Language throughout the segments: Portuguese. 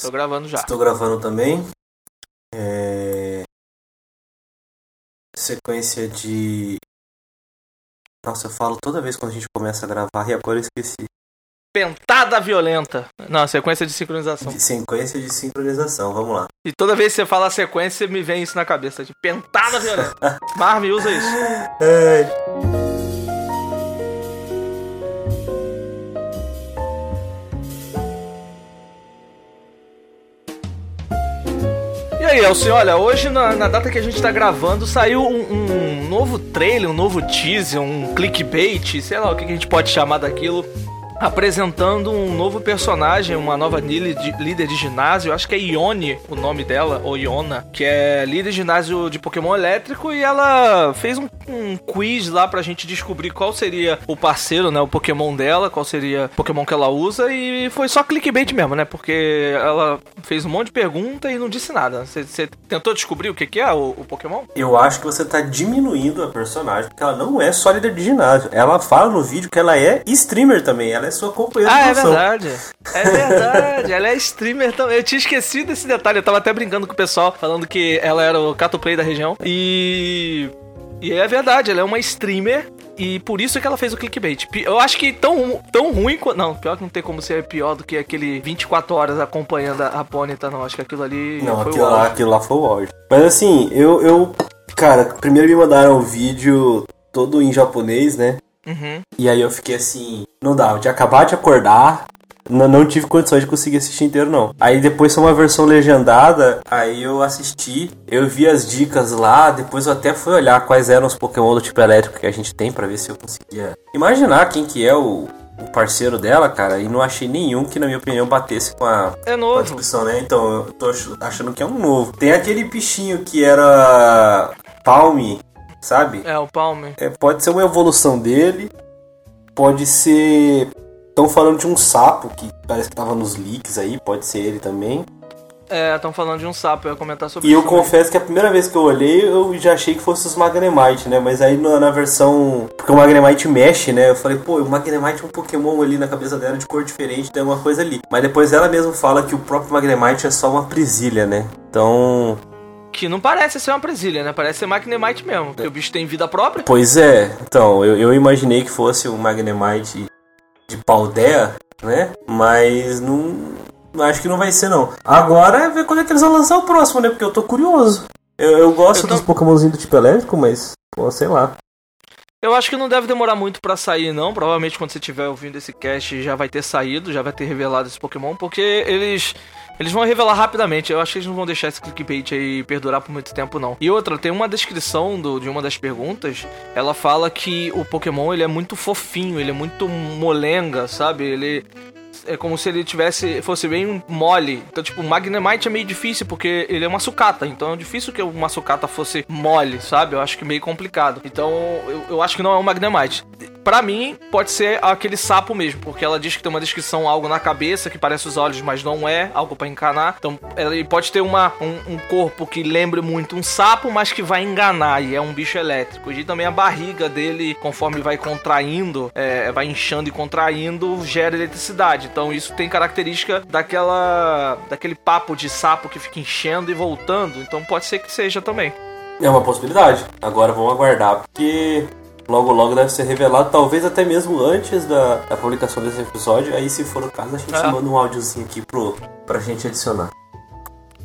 Tô gravando já. Estou gravando também. É... Sequência de. Nossa, eu falo toda vez quando a gente começa a gravar e agora eu esqueci. Pentada violenta. Não, sequência de sincronização. De sequência de sincronização, vamos lá. E toda vez que você fala sequência, me vem isso na cabeça. De pentada violenta. Marvin, usa isso. É... aí, Elcio, olha, hoje na, na data que a gente tá gravando saiu um, um novo trailer, um novo teaser, um clickbait, sei lá o que a gente pode chamar daquilo, apresentando um novo personagem, uma nova líder de, ginásio, acho que é Ione o nome dela, ou Iona, que é líder de ginásio de Pokémon elétrico e ela fez um, um quiz lá pra gente descobrir qual seria o parceiro, né, o Pokémon dela, qual seria o Pokémon que ela usa e foi só clickbait mesmo, né, porque ela fez um monte de pergunta e não disse nada. Você tentou descobrir o que, que é o, o Pokémon? Eu acho que você tá diminuindo a personagem, porque ela não é só líder de ginásio. Ela fala no vídeo que ela é streamer também, ela é sua companheira Ah, de é função. verdade. É verdade. ela é streamer também. Eu tinha esquecido desse detalhe. Eu tava até brincando com o pessoal, falando que ela era o Cato Play da região. E. E é verdade, ela é uma streamer. E por isso que ela fez o clickbait. Eu acho que tão, tão ruim quanto. Não, pior que não tem como ser pior do que aquele 24 horas acompanhando a Ponyta, não. Acho que aquilo ali. Não, foi aquilo o lá, aquilo lá foi o auge. Mas assim, eu, eu. Cara, primeiro me mandaram o vídeo todo em japonês, né? Uhum. E aí eu fiquei assim, não dá, eu tinha acabado de acordar, não, não tive condições de conseguir assistir inteiro não. Aí depois foi uma versão legendada, aí eu assisti, eu vi as dicas lá, depois eu até fui olhar quais eram os Pokémon do tipo elétrico que a gente tem pra ver se eu conseguia imaginar quem que é o, o parceiro dela, cara, e não achei nenhum que na minha opinião batesse com a, É novo. descrição, né? Então eu tô ach- achando que é um novo. Tem aquele bichinho que era Palme, sabe? É, o Palme. É, pode ser uma evolução dele, pode ser. Estão falando de um sapo que parece que tava nos leaks aí, pode ser ele também. É, estão falando de um sapo, eu ia comentar sobre E eu confesso que a primeira vez que eu olhei, eu já achei que fosse os Magnemite, né? Mas aí na, na versão. Porque o Magnemite mexe, né? Eu falei, pô, o Magnemite é um Pokémon ali na cabeça dela de cor diferente, tem alguma coisa ali. Mas depois ela mesma fala que o próprio Magnemite é só uma presilha, né? Então. Que não parece ser uma presilha, né? Parece ser Magnemite mesmo. Porque o bicho tem vida própria. Pois é, então, eu, eu imaginei que fosse o Magnemite de Paldea, né? Mas não. Acho que não vai ser, não. Agora é ver quando é que eles vão lançar o próximo, né? Porque eu tô curioso. Eu, eu gosto Eu tô- dos Pokémonzinhos do tipo elétrico, mas, pô, sei lá. Eu acho que não deve demorar muito pra sair, não. Provavelmente quando você estiver ouvindo esse cast já vai ter saído, já vai ter revelado esse Pokémon, porque eles. Eles vão revelar rapidamente. Eu acho que eles não vão deixar esse clickbait aí perdurar por muito tempo, não. E outra, tem uma descrição do, de uma das perguntas. Ela fala que o Pokémon ele é muito fofinho, ele é muito molenga, sabe? Ele é como se ele tivesse fosse bem mole. Então, tipo, Magnemite é meio difícil porque ele é uma sucata. Então é difícil que uma sucata fosse mole, sabe? Eu acho que meio complicado. Então, eu, eu acho que não é um Magnemite. Pra mim, pode ser aquele sapo mesmo, porque ela diz que tem uma descrição algo na cabeça que parece os olhos, mas não é, algo pra encanar. Então, ele pode ter uma, um, um corpo que lembre muito um sapo, mas que vai enganar e é um bicho elétrico. E também a barriga dele, conforme vai contraindo, é, vai inchando e contraindo, gera eletricidade. Então, isso tem característica daquela daquele papo de sapo que fica enchendo e voltando. Então, pode ser que seja também. É uma possibilidade. Agora vamos aguardar, porque logo logo deve ser revelado, talvez até mesmo antes da, da publicação desse episódio. Aí, se for o caso, a gente É. manda um áudiozinho aqui pro, pra gente adicionar.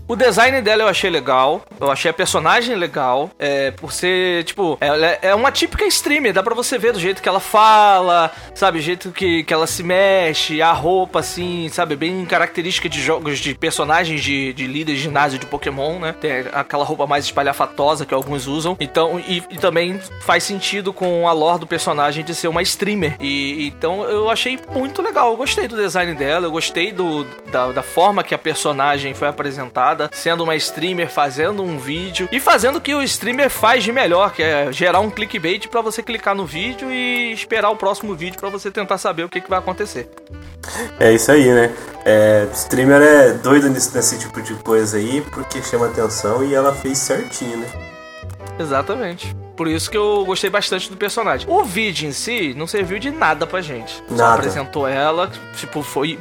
O design dela eu achei legal, eu achei a personagem legal, é, por ser, tipo, ela é- é uma típica streamer, dá pra você ver do jeito que ela fala, sabe, o jeito que, que ela se mexe, a roupa, assim, sabe, bem característica de jogos de personagens de, de líder de ginásio de Pokémon, né, tem aquela roupa mais espalhafatosa que alguns usam, então, e, e também faz sentido com a lore do personagem de ser uma streamer, e então eu achei muito legal, eu gostei do design dela, eu gostei do, da, da forma que a personagem foi apresentada, sendo uma streamer, fazendo um vídeo e fazendo o que o streamer faz de melhor, que é gerar um clickbait pra você clicar no vídeo e esperar o próximo vídeo pra você tentar saber o que, que vai acontecer. É isso aí, né? É, streamer é doido nesse, nesse tipo de coisa aí, porque chama atenção e ela fez certinho, né? Exatamente. Por isso que eu gostei bastante do personagem. O vídeo em si não serviu de nada pra gente. Só Nada. apresentou ela, tipo, foi.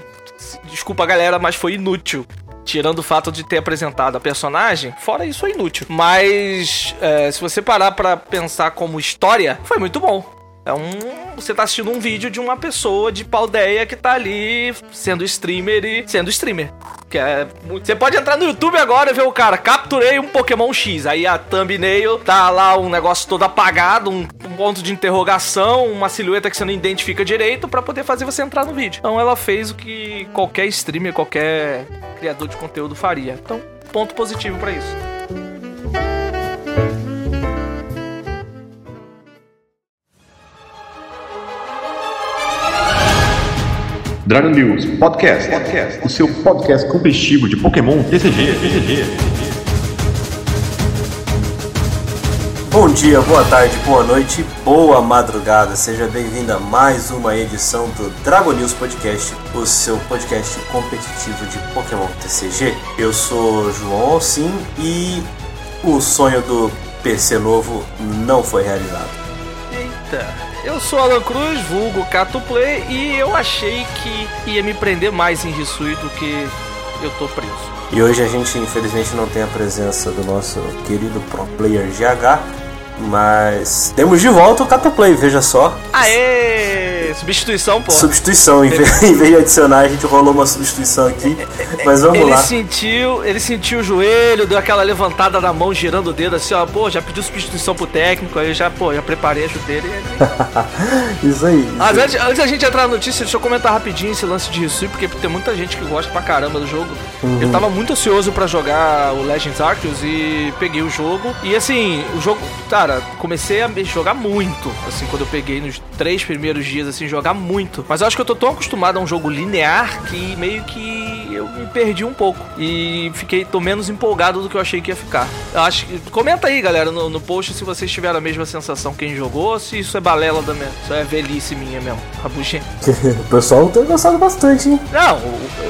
Desculpa galera, mas foi inútil. Tirando o fato de ter apresentado a personagem, fora isso é inútil. Mas é, se você parar pra pensar como história, foi muito bom. É um. Você tá assistindo um vídeo de uma pessoa de paldeia que tá ali sendo streamer e sendo streamer. Que é. Você pode entrar no YouTube agora e ver o cara, capturei um Pokémon X. Aí a thumbnail tá lá um negócio todo apagado, um, um ponto de interrogação, uma silhueta que você não identifica direito para poder fazer você entrar no vídeo. Então ela fez o que qualquer streamer, qualquer criador de conteúdo faria. Então, ponto positivo para isso. Dragon News Podcast. Podcast. O seu podcast competitivo de Pokémon TCG. TCG. Bom dia, boa tarde, boa noite, boa madrugada. Seja bem-vindo a mais uma edição do Dragon News Podcast, o seu podcast competitivo de Pokémon TCG. Eu sou João Alcim e o sonho do PC novo não foi realizado. Eita! Eu sou Alan Cruz, vulgo Cato Play, e eu achei que ia me prender mais em Risui do que eu tô preso. E hoje a gente infelizmente não tem a presença do nosso querido pro player GH, mas temos de volta o Cataplay, veja só. Aê! Substituição, pô. Substituição, em vez, em vez de adicionar, a gente rolou uma substituição aqui. Mas vamos ele lá. Sentiu, ele sentiu o joelho, deu aquela levantada na mão, girando o dedo assim, ó, pô, já pediu substituição pro técnico, aí já, pô, já preparei a chuteira e Isso aí. Isso Mas antes, antes da gente entrar na notícia, deixa eu comentar rapidinho esse lance de Risui, porque tem muita gente que gosta pra caramba do jogo. Uhum. Eu tava muito ansioso pra jogar o Legends Arceus e peguei o jogo. E assim, o jogo, cara, comecei a jogar muito, assim, quando eu peguei nos três primeiros dias, assim, jogar muito. Mas eu acho que eu tô tão acostumado a um jogo linear que meio que eu me perdi um pouco. E fiquei, tô menos empolgado do que eu achei que ia ficar. Eu acho que. Comenta aí, galera, no, no post se vocês tiveram a mesma sensação quem jogou, se isso é balela da minha. Isso é velhice minha mesmo. Rabugento. o pessoal tem gostado bastante, hein? Não,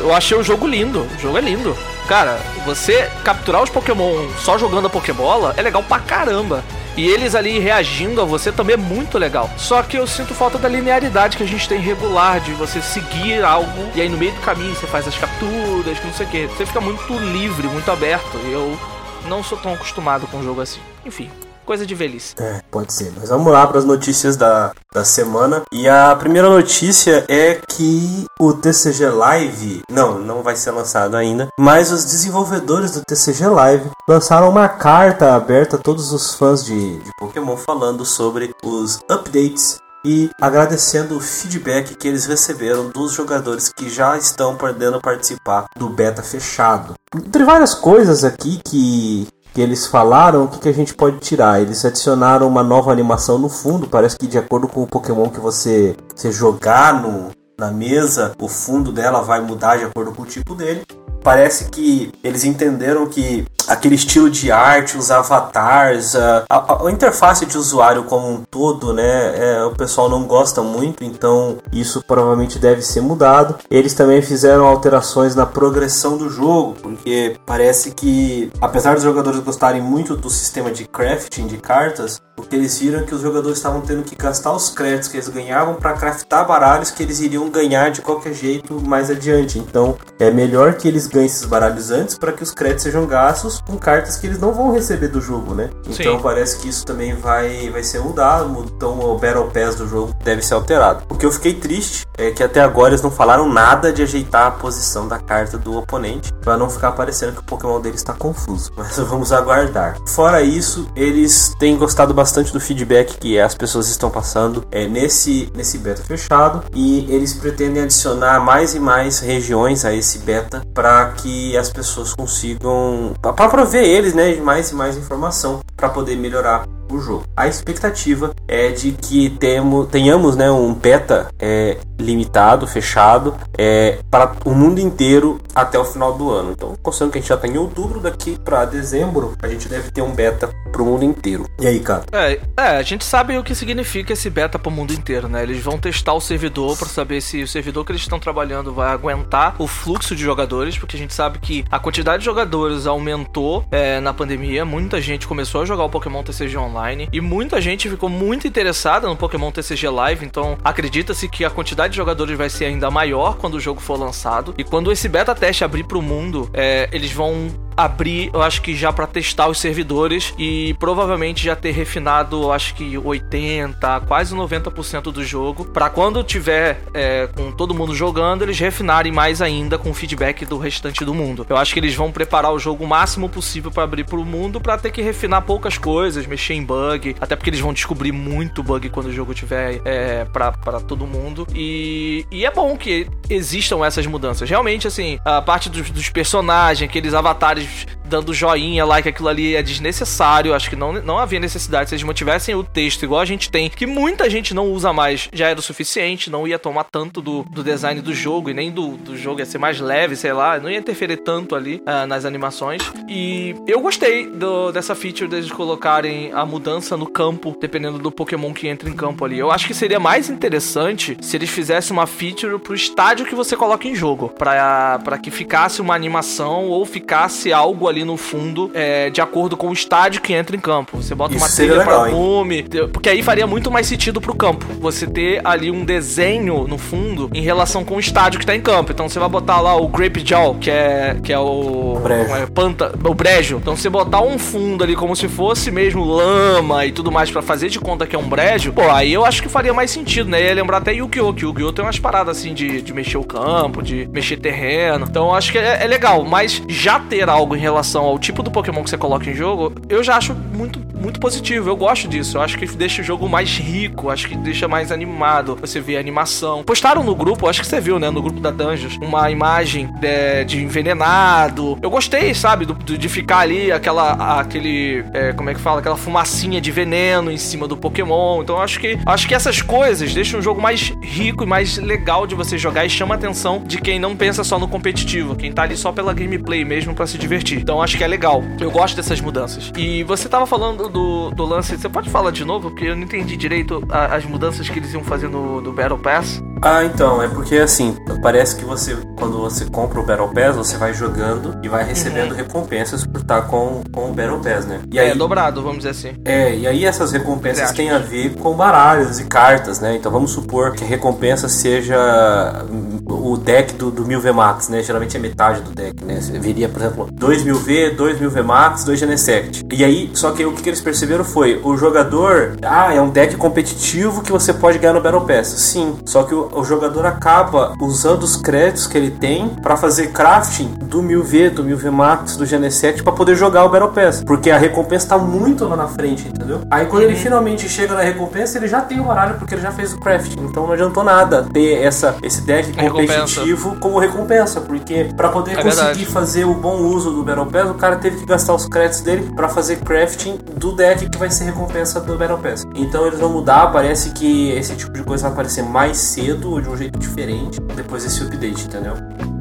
eu achei o jogo lindo. O jogo é lindo. Cara, você capturar os Pokémon só jogando a Pokébola é legal pra caramba. E eles ali reagindo a você também é muito legal. Só que eu sinto falta da linearidade que a gente tem regular, de você seguir algo e aí no meio do caminho você faz as capturas, não sei o que. Você fica muito livre, muito aberto. E eu não sou tão acostumado com um jogo assim. Enfim, coisa de velhice. É, pode ser. Mas vamos lá para as notícias da, da semana. E a primeira notícia é que o TCG Live, não, não vai ser lançado ainda, mas os desenvolvedores do TCG Live lançaram uma carta aberta a todos os fãs de, de Pokémon falando sobre os updates e agradecendo o feedback que eles receberam dos jogadores que já estão podendo participar do beta fechado. Entre várias coisas aqui que que eles falaram, o que, que a gente pode tirar? Eles adicionaram uma nova animação no fundo, parece que de acordo com o Pokémon que você, você jogar no, na mesa, o fundo dela vai mudar de acordo com o tipo dele. Parece que eles entenderam que aquele estilo de arte, os avatars, a, a, a interface de usuário como um todo, né? É, o pessoal não gosta muito, então isso provavelmente deve ser mudado. Eles também fizeram alterações na progressão do jogo, porque parece que, apesar dos jogadores gostarem muito do sistema de crafting de cartas, o que eles viram é que os jogadores estavam tendo que gastar os créditos que eles ganhavam para craftar baralhos que eles iriam ganhar de qualquer jeito mais adiante. Então é melhor que eles ganhem esses baralhos antes para que os créditos sejam gastos com cartas que eles não vão receber do jogo, né? Então Sim. parece que isso também vai, vai ser mudado. Então o Battle Pass do jogo deve ser alterado. O que eu fiquei triste é que até agora eles não falaram nada de ajeitar a posição da carta do oponente para não ficar parecendo que o Pokémon dele está confuso. Mas vamos aguardar. Fora isso, eles têm gostado bastante do feedback que as pessoas estão passando é, nesse, nesse beta fechado. E eles pretendem adicionar mais e mais regiões a esse beta para que as pessoas consigam para prover eles né, de mais e mais informação para poder melhorar o jogo. A expectativa é de que temo, tenhamos né, um beta é, limitado, fechado, é, para o mundo inteiro até o final do ano. Então, considerando que a gente já está em outubro, daqui para dezembro, a gente deve ter um beta para o mundo inteiro. E aí, cara? É, é, a gente sabe o que significa esse beta pro mundo inteiro, né? Eles vão testar o servidor para saber se o servidor que eles estão trabalhando vai aguentar o fluxo de jogadores, porque a gente sabe que a quantidade de jogadores aumentou é, na pandemia, muita gente começou a jogar o Pokémon TCG Online e muita gente ficou muito interessada no Pokémon TCG Live, então acredita-se que a quantidade de jogadores vai ser ainda maior quando o jogo for lançado. E quando esse beta teste abrir pro mundo, é, eles vão abrir, eu acho que já para testar os servidores e provavelmente já ter refinado, eu acho que 80, quase 90% do jogo, para quando tiver é, com todo mundo jogando, eles refinarem mais ainda com o feedback do restante do mundo. Eu acho que eles vão preparar o jogo o máximo possível para abrir pro mundo, para ter que refinar poucas coisas, mexer em bug, até porque eles vão descobrir muito bug quando o jogo tiver é, para todo mundo. E, e é bom que existam essas mudanças. Realmente, assim, a parte dos, dos personagens, aqueles avatares les, dando joinha que aquilo ali é desnecessário. Acho que não, não havia necessidade. Se eles mantivessem o texto igual a gente tem, que muita gente não usa mais, já era o suficiente. Não ia tomar tanto do, do design do jogo e nem do, do jogo ia ser mais leve, sei lá. Não ia interferir tanto ali uh, nas animações. E eu gostei do, dessa feature deles colocarem a mudança no campo, dependendo do Pokémon que entra em campo ali. Eu acho que seria mais interessante se eles fizessem uma feature pro estádio que você coloca em jogo, para que ficasse uma animação ou ficasse algo ali no fundo, é, de acordo com o estádio que entra em campo. Você bota Isso uma trilha legal, volume, porque aí faria muito mais sentido pro campo. Você ter ali um desenho no fundo em relação com o estádio que tá em campo. Então você vai botar lá o Grape Jaw, que é que é o brejo. É, panta, o brejo. Então você botar um fundo ali como se fosse mesmo lama e tudo mais para fazer de conta que é um brejo, pô, aí eu acho que faria mais sentido, né? Ia lembrar até Yu-Gi-Oh! Que Yu-Gi-Oh! tem umas paradas assim de, de mexer o campo, de mexer terreno. Então eu acho que é, é legal, mas já ter algo em relação ao tipo do Pokémon que você coloca em jogo, eu já acho muito, muito positivo. Eu gosto disso. Eu acho que deixa o jogo mais rico, acho que deixa mais animado. Você vê a animação. Postaram no grupo, acho que você viu, né? No grupo da Dungeons, uma imagem de, de envenenado. Eu gostei, sabe? Do, de ficar ali aquela. aquele. É, como é que fala? Aquela fumacinha de veneno em cima do Pokémon. Então acho que acho que essas coisas deixam o jogo mais rico e mais legal de você jogar e chama a atenção de quem não pensa só no competitivo, quem tá ali só pela gameplay mesmo para se divertir. Então acho que é legal. Eu gosto dessas mudanças. E você tava falando do, do lance. Você pode falar de novo? Porque eu não entendi direito a, as mudanças que eles iam fazer no, no Battle Pass. Ah, então, é porque assim, parece que você, quando você compra o Battle Pass, você vai jogando e vai recebendo uhum. recompensas por estar com, com o Battle Pass, né? E é, aí, dobrado, vamos dizer assim. É, e aí essas recompensas têm a ver com baralhos e cartas, né? Então vamos supor que a recompensa seja o deck do, do 1000 VMAX, né? Geralmente é metade do deck, né? Você viria, por exemplo, 2000V, 2000 VMAX, 2 Genesect. E aí, só que o que eles perceberam foi, o jogador, ah, é um deck competitivo que você pode ganhar no Battle Pass. Sim, só que o, o jogador acaba usando os créditos que ele tem para fazer crafting do 1000V, do 1000V Max, do Genesect para poder jogar o Battle Pass, porque a recompensa tá muito lá na frente, entendeu? Aí quando ele uhum. finalmente chega na recompensa, ele já tem o baralho porque ele já fez o crafting, então não adiantou nada ter essa esse deck competitivo recompensa. como recompensa, porque para poder é conseguir verdade. fazer o bom uso do Battle Pass, o cara teve que gastar os créditos dele para fazer crafting do deck que vai ser recompensa do Battle Pass. Então eles vão mudar, parece que esse tipo de coisa vai aparecer mais cedo ou de um jeito diferente depois desse update, entendeu?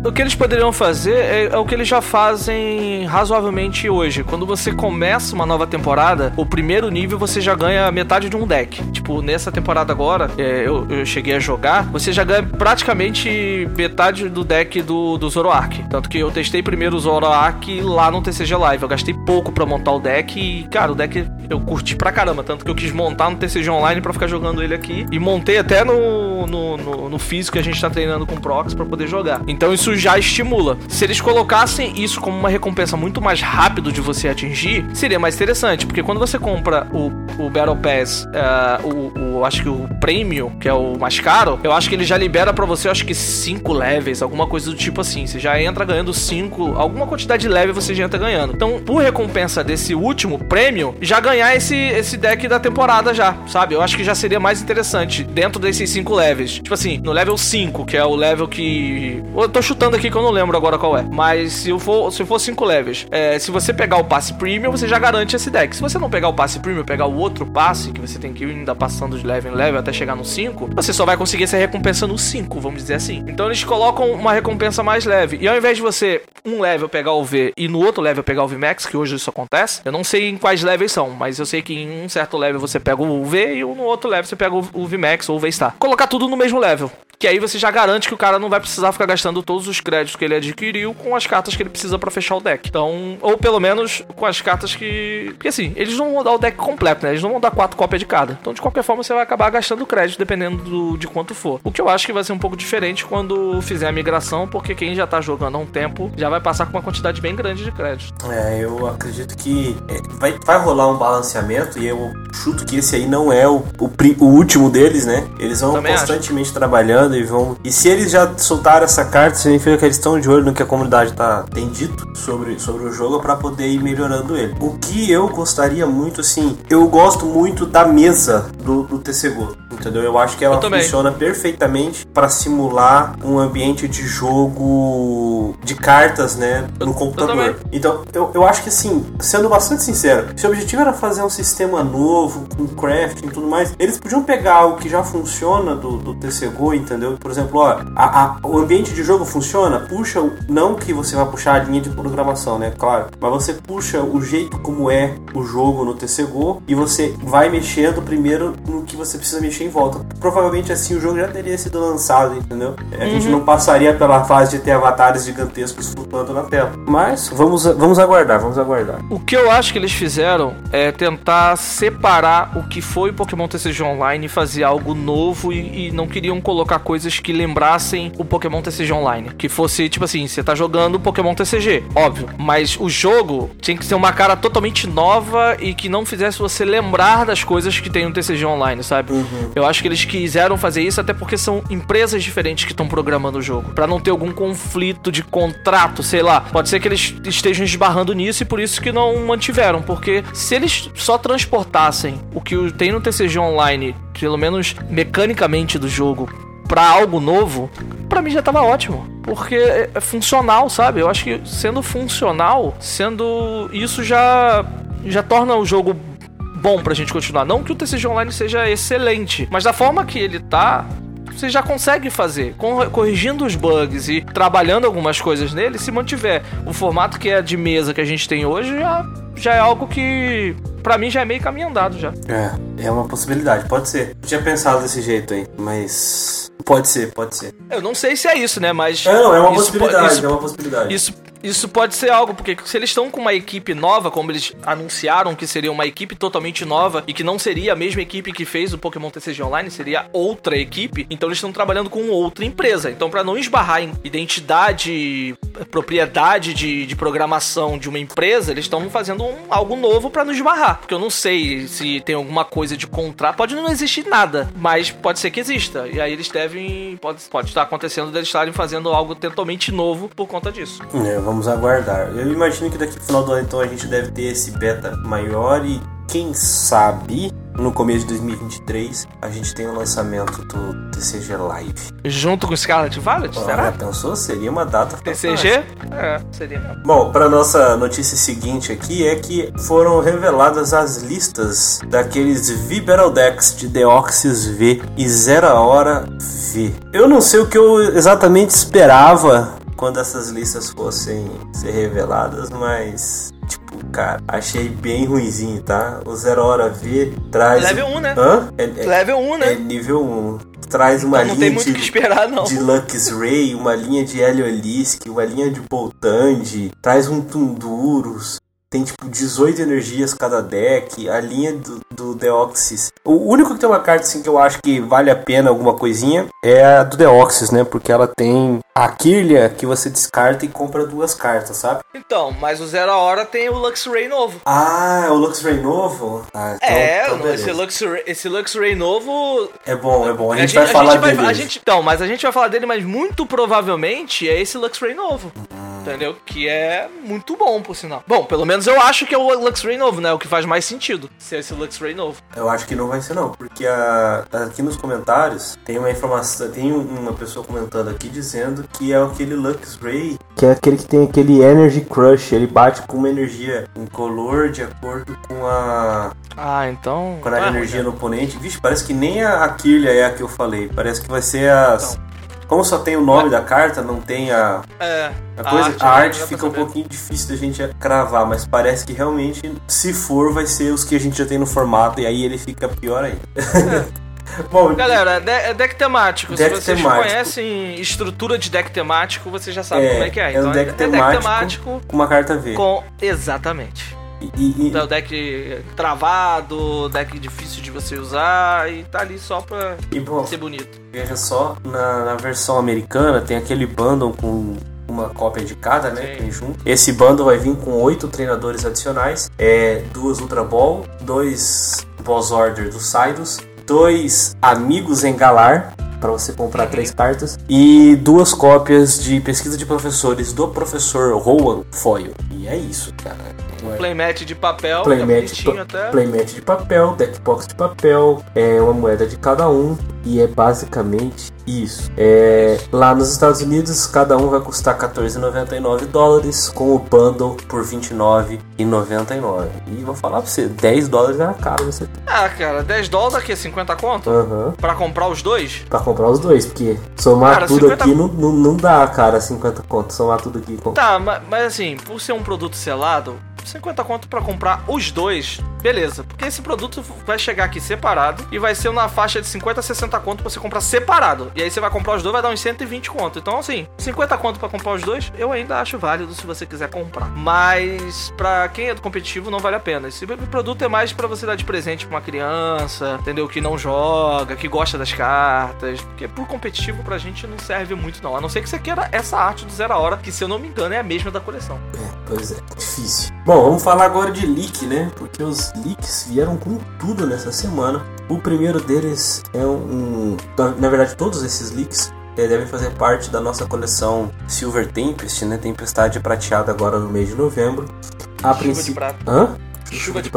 O que eles poderiam fazer é, é, o que eles já fazem razoavelmente hoje. Quando você começa uma nova temporada, o primeiro nível você já ganha metade de um deck. Tipo, nessa temporada agora, é, eu, eu, cheguei a jogar, você já ganha praticamente metade do deck do, do Zoroark. Tanto que eu testei primeiro o Zoroark lá no TCG Live. Eu gastei pouco para montar o deck e, cara, o deck eu curti pra caramba. Tanto que eu quis montar no TCG Online para ficar jogando ele aqui. E montei até no, no, no, no físico que a gente tá treinando com Prox para poder jogar. Então isso já estimula. Se eles colocassem isso como uma recompensa muito mais rápido de você atingir, seria mais interessante. Porque quando você compra o, o Battle Pass, uh, o, o, acho que o Premium, que é o mais caro, eu acho que ele já libera para você, acho que 5 levels, alguma coisa do tipo assim. Você já entra ganhando 5, alguma quantidade de level você já entra ganhando. Então, por recompensa desse último Premium, já ganhar esse, esse deck da temporada já, sabe? Eu acho que já seria mais interessante dentro desses 5 levels. Tipo assim, no level 5, que é o level que. Eu tô chutando aqui que eu não lembro agora qual é. Mas se for, se for 5 levels, é, se você pegar o passe premium, você já garante esse deck. Se você não pegar o passe premium, pegar o outro passe, que você tem que ir ainda passando de level em level até chegar no 5, você só vai conseguir essa recompensa no 5, vamos dizer assim. Então eles colocam uma recompensa mais leve. E ao invés de você, um level pegar o V e no outro level pegar o V Max, que hoje isso acontece, eu não sei em quais levels são, mas eu sei que em um certo level você pega o V e no outro level você pega o V Max ou o V Star. Colocar tudo no mesmo level. que aí você já garante que o cara não vai precisar ficar gastando todos os créditos que ele adquiriu com as cartas que ele precisa para fechar o deck. Então, ou pelo menos com as cartas que. Porque assim, eles não vão dar o deck completo, né? Eles não vão dar quatro cópias de cada. Então, de qualquer forma, você vai acabar gastando crédito dependendo do, de quanto for. O que eu acho que vai ser um pouco diferente quando fizer a migração, porque quem já tá jogando há um tempo já vai passar com uma quantidade bem grande de crédito. É, eu acredito que é, vai, vai rolar um balanceamento e eu chuto que esse aí não é o, o, o último deles, né? Eles vão Também constantemente acho. trabalhando e vão. E se eles já soltaram essa carta, significa que eles estão de olho no que a comunidade tá, tem dito sobre, sobre o jogo para poder ir melhorando ele. O que eu gostaria muito, assim, eu gosto muito da mesa do, do TCGO, entendeu? Eu acho que ela funciona perfeitamente para simular um ambiente de jogo de cartas, né, no computador. Eu então, eu, eu acho que, assim, sendo bastante sincero, se o objetivo era fazer um sistema novo, com crafting e tudo mais, eles podiam pegar o que já funciona do, do TCGO, entendeu? Por exemplo, ó, a, a, o ambiente de jogo funciona, puxa, não que você vai puxar a linha de programação, né, claro, mas você puxa o jeito como é o jogo no TCGO e você vai mexendo primeiro no que você precisa mexer em volta. Provavelmente assim o jogo já teria sido lançado, entendeu? A uhum. gente não passaria pela fase de ter avatares gigantescos flutuando na tela. Mas vamos, vamos aguardar, vamos aguardar. O que eu acho que eles fizeram é tentar separar o que foi o Pokémon TCG Online e fazer algo novo e, e não queriam colocar coisas que lembrassem o Pokémon TCG Online. Que fosse, tipo assim, você tá jogando Pokémon TCG, óbvio. Mas o jogo tinha que ser uma cara totalmente nova e que não fizesse você lembrar das coisas que tem no TCG Online, sabe? Uhum. Eu acho que eles quiseram fazer isso até porque são empresas diferentes que estão programando o jogo. para não ter algum conflito de contrato, sei lá. Pode ser que eles estejam esbarrando nisso e por isso que não mantiveram. Porque se eles só transportassem o que tem no TCG Online, pelo menos mecanicamente do jogo, para algo novo, para mim já tava ótimo. Porque é, é funcional, sabe? Eu acho que sendo funcional, sendo isso já já torna o jogo bom pra gente continuar. Não que o TCG Online seja excelente, mas da forma que ele tá, você já consegue fazer. Corrigindo os bugs e trabalhando algumas coisas nele, se mantiver o formato que é de mesa que a gente tem hoje, já, já é algo que para mim já é meio caminho andado já. É, é uma possibilidade, pode ser. Eu tinha pensado desse jeito aí, mas pode ser, pode ser. Eu não sei se é isso, né, mas é, não, é uma possibilidade, isso, é uma possibilidade. Isso isso pode ser algo, porque se eles estão com uma equipe nova, como eles anunciaram que seria uma equipe totalmente nova e que não seria a mesma equipe que fez o Pokémon TCG Online, seria outra equipe, então eles estão trabalhando com outra empresa. Então, para não esbarrar em identidade, propriedade de, de programação de uma empresa, eles estão fazendo um, algo novo para não esbarrar. Porque eu não sei se tem alguma coisa de contrato, pode não existir nada, mas pode ser que exista. E aí eles devem, pode, pode estar acontecendo deles estarem fazendo algo totalmente novo por conta disso. É, vamos aguardar. Eu imagino que daqui pro final do ano então a gente deve ter esse beta maior e quem sabe no começo de 2023 a gente tem o lançamento do TCG Live. Junto com Scarlet Violet, Olha, será? Pensou? Seria uma data TCG? É, seria. Bom, para nossa notícia seguinte aqui é que foram reveladas as listas daqueles Vibral Decks de Deoxys V e Zero Hora V. Eu não sei o que eu exatamente esperava quando essas listas fossem ser reveladas, mas tipo, cara, achei bem ruimzinho, tá? O Zero Hora V traz. Level 1, né? Hã? É, é, Level 1, né? É nível 1. Traz uma então, linha de, esperar, de Luxray, uma linha de Heliolisk, uma linha de Boltand, traz um Tundurus, tem tipo 18 energias cada deck, a linha do, do Deoxys. O único que tem uma carta assim que eu acho que vale a pena alguma coisinha é a do Deoxys, né? Porque ela tem a Kirlia que você descarta e compra duas cartas, sabe? Então, mas o Zero Hora tem o Luxray novo. Ah, o Luxray novo? Ah, então, é, então esse, Luxray, esse Luxray novo. É bom, é bom. A gente, a gente vai falar dele. a gente, então, mas a gente vai falar dele, mas muito provavelmente é esse Luxray novo. Hum. Entendeu? Que é muito bom, por sinal. Bom, pelo menos eu acho que é o Luxray novo, né? O que faz mais sentido ser esse Luxray novo. Eu acho que não vai ser, não. Porque a, aqui nos comentários tem uma informação, tem uma pessoa comentando aqui dizendo que é aquele Luxray que é aquele que tem aquele Energy Crush. Ele bate com uma energia incolor de acordo com a. Ah, então. Com a ah, energia é. no oponente. Vixe, parece que nem a, a Kirlia é a que eu falei. Parece que vai ser as. Então. Como só tem o nome da carta, não tem a, é, a coisa, a arte, a arte fica um pouquinho difícil da gente cravar, mas parece que realmente, se for, vai ser os que a gente já tem no formato e aí ele fica pior ainda. Bom, Galera, é, é deck temático. Deck Se vocês temático. conhecem estrutura de deck temático, você já sabe É, como é que é. é um Então deck é temático. deck temático com uma carta V. com. Exatamente. E, e- é o deck travado, deck difícil de você usar e tá ali só pra e, bom, ser bonito. veja só, na, na versão americana tem aquele bundle com uma cópia de cada, né? Tem junto. Esse bundle vai vir com oito treinadores adicionais, é, duas Ultra Ball, dois Boss Order do Cyrus, dois Amigos em Galar, para você comprar três cartas, e duas cópias de pesquisa de professores do professor Rowan Foyle. E é isso, cara. É- Playmat de papel, Playmat, é pa- até. playmat de papel, deckbox de papel, é uma moeda de cada um e é basicamente isso. É, lá nos Estados Unidos, cada um vai custar 14,99 dólares, com o bundle por 29,99. E vou falar pra você, 10 dólares era caro você. Ah, cara, 10 dólares aqui, 50 conto? Aham. Pra comprar os dois? Pra comprar os dois, porque somar Cara, tudo 50 aqui não, não, não dá, cara, 50 conto. Somar tudo aqui com. Tá, ma- mas, assim, por ser um produto selado, 50 conto pra comprar os dois, beleza. Porque esse produto vai chegar aqui separado e vai ser na faixa de 50 a 60 conto pra você comprar separado. E aí você vai comprar os dois, vai dar uns 120 conto. Então, assim, 50 conto pra comprar os dois, eu ainda acho válido se você quiser comprar. Mas pra quem é do competitivo, não vale a pena. Esse produto é mais pra você dar de presente pra uma criança, entendeu? Que não joga, que gosta das cartas. Porque por competitivo pra gente não serve muito, não. A não ser que você queira essa arte do zero a hora, que se eu não me engano é a mesma da coleção. É, pois é, difícil. Bom, vamos falar agora de leak, né? Porque os leaks vieram com tudo nessa semana. O primeiro deles é um. na- verdade, todos esses leaks eh, devem fazer parte da nossa coleção Silver Tempest, né? Tempestade prateada agora no mês de novembro. A Chuva de princípio. prata. Hã? Chuva de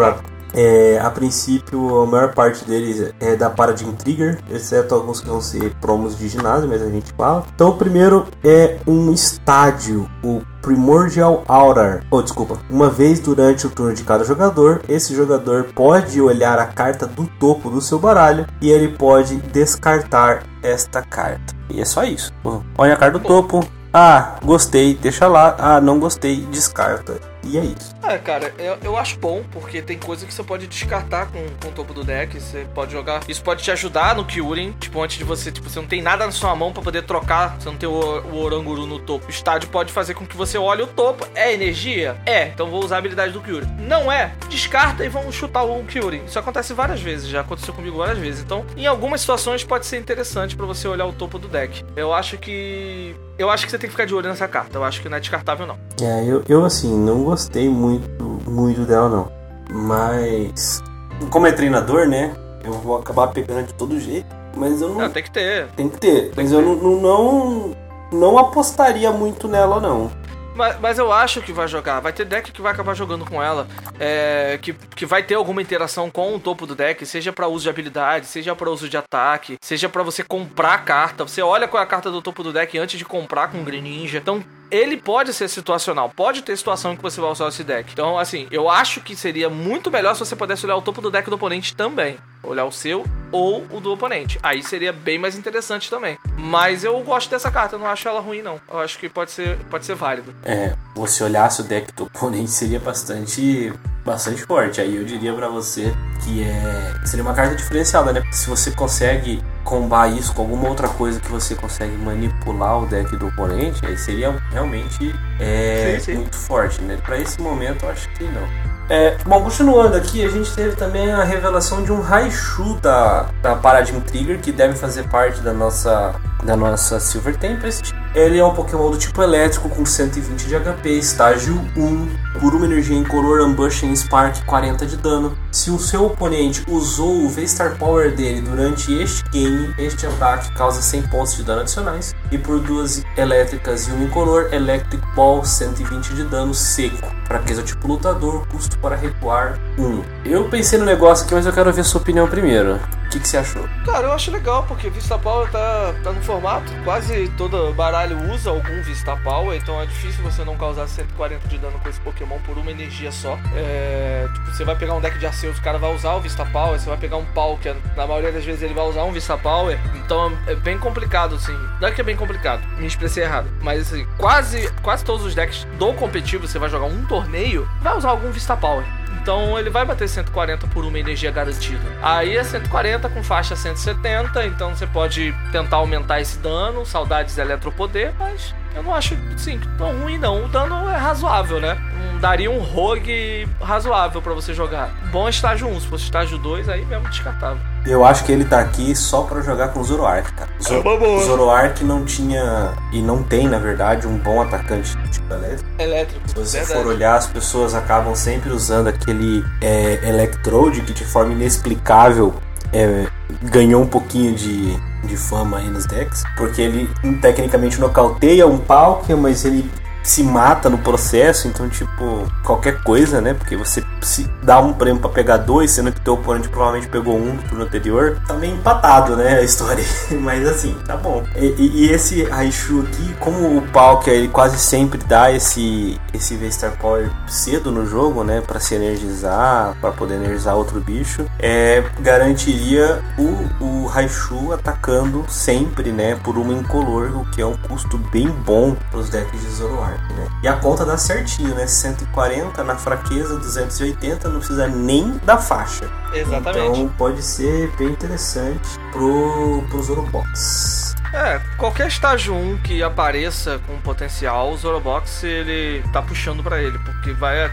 É, a princípio, a maior parte deles é da Paradigm Trigger, exceto alguns que vão ser promos de ginásio, mas a gente fala. Então, o primeiro é um estádio, o Primordial Aurar. Oh, desculpa. Uma vez durante o turno de cada jogador, esse jogador pode olhar a carta do topo do seu baralho e ele pode descartar esta carta. E é só isso. Olha a carta do topo. Ah, gostei, deixa lá. Ah, não gostei, descarta. E é isso. É, cara, eu, eu acho bom, porque tem coisa que você pode descartar com, com o topo do deck. Você pode jogar. Isso pode te ajudar no Kyurem. Tipo, antes de você. Tipo, você não tem nada na sua mão pra poder trocar. Você não tem o, o Oranguru no topo. O estádio pode fazer com que você olhe o topo. É energia? É. Então vou usar a habilidade do Kyurem. Não é? Descarta e vamos chutar o Kyurem. Isso acontece várias vezes. Já aconteceu comigo várias vezes. Então, em algumas situações pode ser interessante pra você olhar o topo do deck. Eu acho que. Eu acho que você tem que ficar de olho nessa carta. Eu acho que não é descartável, não. É, eu, eu assim, não gostei muito, muito dela não. Mas. Como é treinador, né? Eu vou acabar pegando de todo jeito. Mas eu não. Não, tem que ter. Tem que ter. Mas eu não, não, não, não apostaria muito nela, não. Mas, mas eu acho que vai jogar. Vai ter deck que vai acabar jogando com ela. é, que, que vai ter alguma interação com o topo do deck, seja pra uso de habilidade, seja pra uso de ataque, seja pra você comprar carta. Você olha qual é a carta do topo do deck antes de comprar com o Greninja. Então, ele pode ser situacional. Pode ter situação que você vai usar esse deck. Então, assim, eu acho que seria muito melhor se você pudesse olhar o topo do deck do oponente também. Olhar o seu ou o do oponente. Aí seria bem mais interessante também. Mas eu gosto dessa carta, eu não acho ela ruim, não. Eu acho que pode ser, pode ser válido. É, você olhasse o deck do oponente seria bastante bastante forte. Aí eu diria pra você que é seria uma carta diferenciada, né? Se você consegue combar isso com alguma outra coisa que você consegue manipular o deck do oponente, aí seria realmente é, Sim, sim. muito forte, né? Pra esse momento eu acho que não. É, bom, continuando aqui, a gente teve também a revelação de um Raichu da, da Paradigm Trigger, que deve fazer parte da nossa, da nossa Silver Tempest. Ele é um Pokémon do tipo elétrico com 120 de HP, estágio 1, por uma energia incolor, Ambush em Spark 40 de dano. Se o seu oponente usou o V-Star Power dele durante este game, este ataque causa 100 pontos de dano adicionais. E por duas elétricas e uma incolor, Electric Ball 120 de dano seco. Fraqueza tipo lutador, custo para recuar 1. Eu pensei no negócio aqui, mas eu quero ver sua opinião primeiro. O que, que você achou? Cara, eu acho legal, porque Vista Power tá, tá no formato. Quase todo baralho usa algum Vista Power, então é difícil você não causar 140 de dano com esse Pokémon por uma energia só. É, tipo, você vai pegar um deck de Arceus, o cara vai usar o Vista Power, você vai pegar um pau, que é- na maioria das vezes ele vai usar um Vista Power, então é bem complicado, assim. Não é que é bem complicado, me expressei errado, mas assim, quase, quase todos os decks do competitivo você vai jogar um torneio vai usar algum Vista Power. Então ele vai bater 140 por uma energia garantida. Aí é 140 com faixa 170, então você pode tentar aumentar esse dano, saudades de eletropoder, mas eu não acho, sim, tão ruim não. O dano é razoável, né? Um, daria um rogue razoável para você jogar. Bom é estágio 1, se fosse estágio 2, aí mesmo descartável. Eu acho que ele tá aqui só para jogar com o Zoroark, cara. Zor É. Zoroark não tinha, e não tem, na verdade, um bom atacante tipo elétrico. Elétrico. Se você verdade. for olhar, as pessoas acabam sempre usando aquele é, Electrode que de forma inexplicável é, ganhou um pouquinho de, de fama aí nos decks, porque ele tecnicamente nocauteia um Palkia, mas ele se mata no processo, então tipo, qualquer coisa, né? Porque você se dá um prêmio pra pegar dois, sendo que teu oponente provavelmente pegou um no turno anterior, tá meio empatado, né? A história. mas assim, tá bom. E, e- esse Raichu aqui, como o Palkia ele quase sempre dá esse esse V-Star Power cedo no jogo, né? Pra se energizar, pra poder energizar outro bicho, é, garantiria o, o Raichu atacando sempre, né? Por uma incolor, o que é um custo bem bom pros decks de Zoroark, né? E a conta dá certinho, né? 140 na fraqueza, 280, não precisa nem da faixa. Exatamente. Então pode ser bem interessante pro, pro Zorobox. É, qualquer estágio 1 que apareça com potencial, o Zorobox ele tá puxando pra ele, porque vai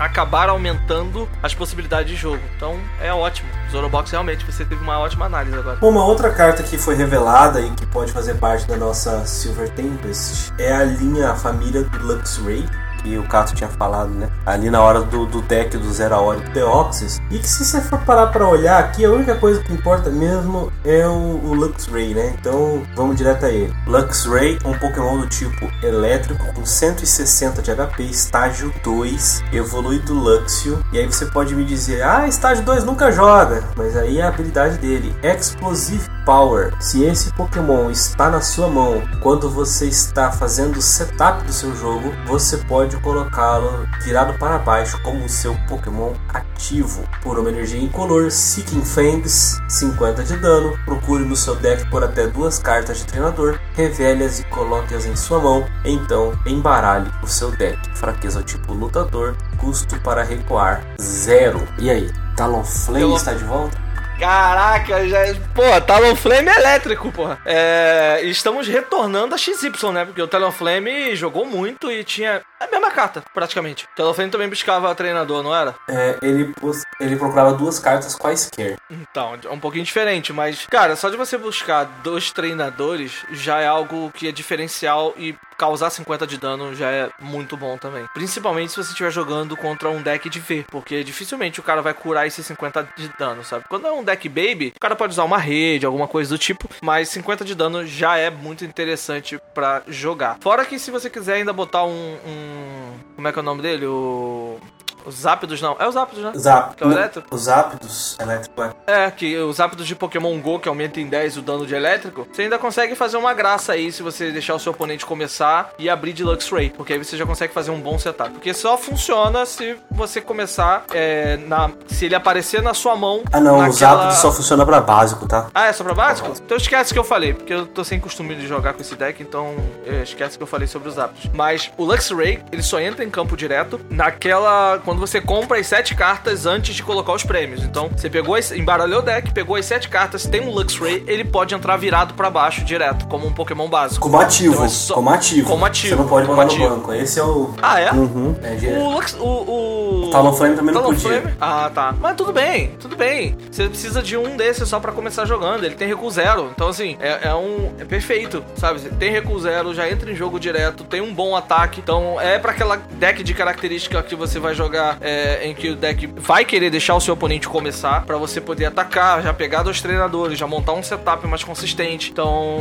acabar aumentando as possibilidades de jogo. Então é ótimo. Zorobox realmente você teve uma ótima análise agora. Uma outra carta que foi revelada e que pode fazer parte da nossa Silver Tempest é a linha, a família do Luxray. Que o Cato tinha falado, né? Ali na hora do, do deck do Zero Hora do Deoxys. E que se você for parar pra olhar aqui, a única coisa que importa mesmo é o, o Luxray, né? Então vamos direto a ele. Luxray, um Pokémon do tipo elétrico com 160 de HP, estágio 2, evolui do Luxio. E aí você pode me dizer, ah, estágio 2 nunca joga. Mas aí é a habilidade dele. Explosive Power. Se esse Pokémon está na sua mão quando você está fazendo o setup do seu jogo, você pode colocá-lo virado para baixo como o seu Pokémon ativo. Por uma energia incolor, Seeking Fangs, 50 de dano. Procure no seu deck por até duas cartas de treinador, revele-as e coloque-as em sua mão. Então, embaralhe o seu deck. Fraqueza tipo lutador, custo para recuar zero. E aí, Talonflame está de volta? Caraca, já. Pô, Talonflame é elétrico, porra. É. Estamos retornando a XY, né? Porque o Talonflame jogou muito e tinha a mesma carta, praticamente. O Talonflame também buscava treinador, não era? É, ele, ele procurava duas cartas quaisquer. Então, é um pouquinho diferente, mas, cara, só de você buscar dois treinadores já é algo que é diferencial e causar 50 de dano já é muito bom também. Principalmente se você estiver jogando contra um deck de V, porque dificilmente o cara vai curar esses 50 de dano, sabe? Quando é um deck baby, o cara pode usar uma rede, alguma coisa do tipo, mas 50 de dano já é muito interessante pra jogar. Fora que se você quiser ainda botar um. um- como é que é o nome dele? O. Os Zapdos não. É os Zapdos, né? Zap, Que é o elétrico? Os Zapdos elétrico é. É, que os hábitos de Pokémon GO, que aumenta em 10 o dano de elétrico, você ainda consegue fazer uma graça aí se você deixar o seu oponente começar e abrir de Luxray. Porque aí você já consegue fazer um bom setup. Porque só funciona se você começar é, na. Se ele aparecer na sua mão. Ah não, o naquela- Zapdos só funciona pra básico, tá? Ah, é só pra básico? Então esquece que eu falei, porque eu tô sem costume de jogar com esse deck, então é, esquece que eu falei sobre os hábitos. Mas o Luxray, ele só entra em campo direto naquela. Quando você compra as sete cartas antes de colocar os prêmios. Então, você pegou, as, embaralhou o deck, pegou as sete cartas, tem um Luxray, ele pode entrar virado pra baixo direto, como um Pokémon básico. Como ativo, Então é só- como ativo. Como ativo, Você não pode ativo. no banco. Esse é o. Ah, é? Uhum. É. O Lux. O. o... Talonflame também não podia. Ah, tá. Mas tudo bem, tudo bem. Você precisa de um desses só pra começar jogando. Ele tem recuo zero. Então, assim, é, é um. É perfeito, sabe? Tem recuo zero, já entra em jogo direto, tem um bom ataque. Então, é pra aquela deck de característica que você vai jogar é, em que o deck vai querer deixar o seu oponente começar pra você poder atacar, já pegar dois treinadores, já montar um setup mais consistente. Então,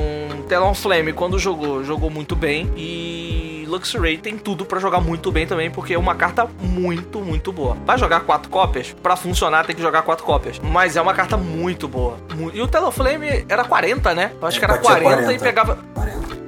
Talonflame, quando jogou, jogou muito bem. E Luxray tem tudo pra jogar muito bem também, porque é uma carta muito, muito boa. Vai jogar quatro cópias? Pra funcionar tem que jogar quatro cópias. Mas é uma carta muito boa. E o Talonflame era 40, né? Eu acho que era batia 40, e 40. pegava.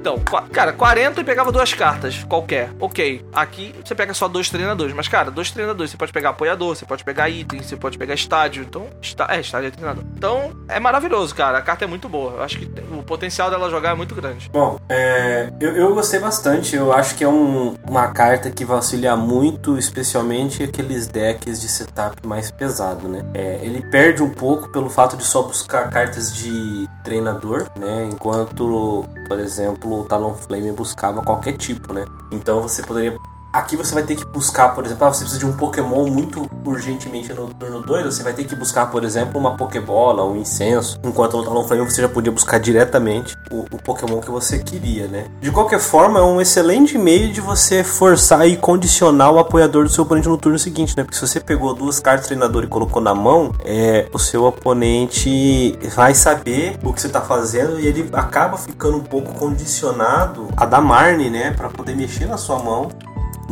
40. Então, cara, 40 e pegava duas cartas, qualquer. Ok. Aqui você pega só dois treinadores. Mas, cara, dois treinadores. Você pode pegar apoiador, você pode pegar item, você pode pegar estádio. Então, está, é, estádio é treinador. Então, é maravilhoso, cara. A carta é muito boa. Eu acho que o potencial dela jogar é muito grande. Bom, é, eu, eu gostei bastante. Eu acho que é um, uma carta que vai auxiliar muito, especialmente aqueles decks de setup mais pesado, né? É, ele perde um pouco pelo fato de só buscar cartas de treinador, né? Enquanto, por exemplo, o Talonflame buscava qualquer tipo, né? Então você poderia Aqui você vai ter que buscar, por exemplo, ah, você precisa de um Pokémon muito urgentemente no turno 2, você vai ter que buscar, por exemplo, uma Pokébola, um incenso, enquanto no Talonflame você já podia buscar diretamente o, o, Pokémon que você queria, né? De qualquer forma, é um excelente meio de você forçar e condicionar o apoiador do seu oponente no turno seguinte, né? Porque se você pegou duas cartas treinador e colocou na mão, é, o seu oponente vai saber o que você está fazendo e ele acaba ficando um pouco condicionado a dar Marne, né? Para poder mexer na sua mão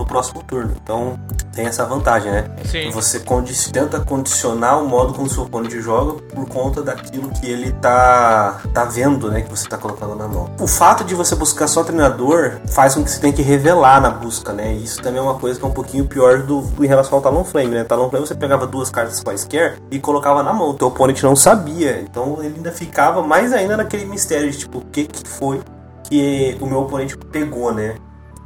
no próximo turno. Então tem essa vantagem, né? Sim. Você tenta condicionar o modo como o seu oponente joga por conta daquilo que ele tá, tá vendo, né? Que você tá colocando na mão. O fato de você buscar só treinador faz com que você tenha que revelar na busca, né? E isso também é uma coisa que é um pouquinho pior do, do em relação ao Talonflame, né? Talonflame você pegava duas cartas quaisquer e colocava na mão. O teu oponente não sabia. Então ele ainda ficava mais ainda naquele mistério de tipo, o que, que foi que o meu oponente pegou, né?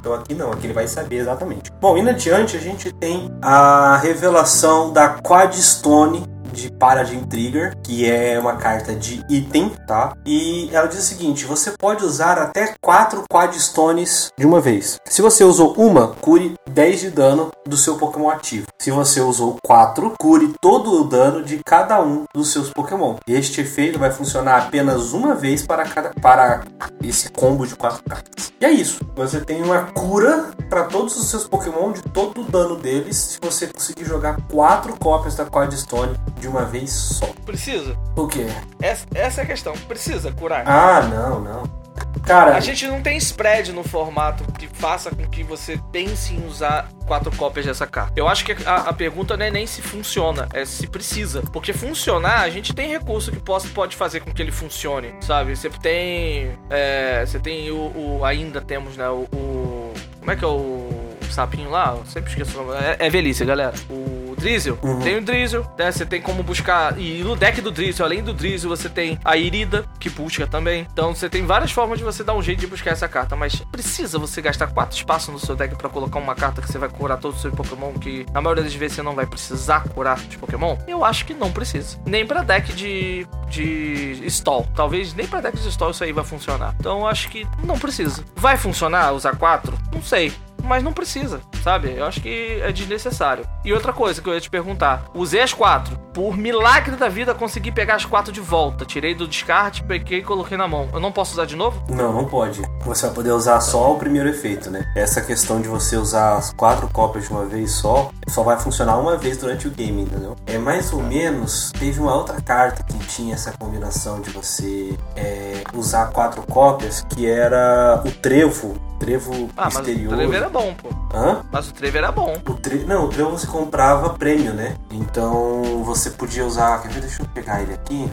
Então aqui não, aqui ele vai saber exatamente. Bom, indo adiante, a gente tem a revelação da Quadstone de Paladin Trigger, que é uma carta de item, tá? E ela diz o seguinte: você pode usar até 4 Quadstones de uma vez. Se você usou uma, cure 10 de dano do seu Pokémon ativo. Se você usou 4, cure todo o dano de cada um dos seus Pokémon. Este efeito vai funcionar apenas uma vez para, cada, para esse combo de 4 cartas. E é isso. Você tem uma cura para todos os seus Pokémon de todo o dano deles se você conseguir jogar 4 cópias da Quadstone de uma vez só. Precisa. O quê? Essa, essa é a questão. Precisa curar. Ah, não, não. Cara, a gente não tem spread no formato que faça com que você pense em usar quatro cópias dessa carta. Eu acho que a, a, pergunta não é nem se funciona, é se precisa. Porque funcionar, a gente tem recurso que possa, pode fazer com que ele funcione, sabe? Você tem. É, você tem o, o, Ainda temos, né? O, o. Como é que é o sapinho lá? Eu sempre esqueço o nome. É, é velhice, galera. O Drizzle. Uhum. Tem o Drizzle, né? Você tem como buscar. E no deck do Drizzle, além do Drizzle, você tem a Irida, que busca também. Então você tem várias formas de você dar um jeito de buscar essa carta. Mas precisa você gastar quatro espaços no seu deck para colocar uma carta que você vai curar todos os seus Pokémon. Que na maioria das vezes você não vai precisar curar de Pokémon? Eu acho que não precisa. Nem para deck de, de stall. Talvez nem para deck de stall isso aí vai funcionar. Então eu acho que não precisa. Vai funcionar usar quatro? Não sei mas não precisa, sabe? Eu acho que é desnecessário. E outra coisa que eu ia te perguntar: usei as quatro. Por milagre da vida, consegui pegar as quatro de volta. Tirei do descarte, peguei e coloquei na mão. Eu não posso usar de novo? Não, não pode. Você vai poder usar só o primeiro efeito, né? Essa questão de você usar as quatro cópias de uma vez só, só vai funcionar uma vez durante o game, entendeu? É mais ou menos. Teve uma outra carta que tinha essa combinação de você é, usar quatro cópias, que era o trevo trevo ah, misterioso. Mas o trevo era bom, pô. Hã? Mas o trevo era bom. O tre... Não, o trevo você comprava prêmio, né? Então você podia usar. Quer ver? Deixa eu pegar ele aqui.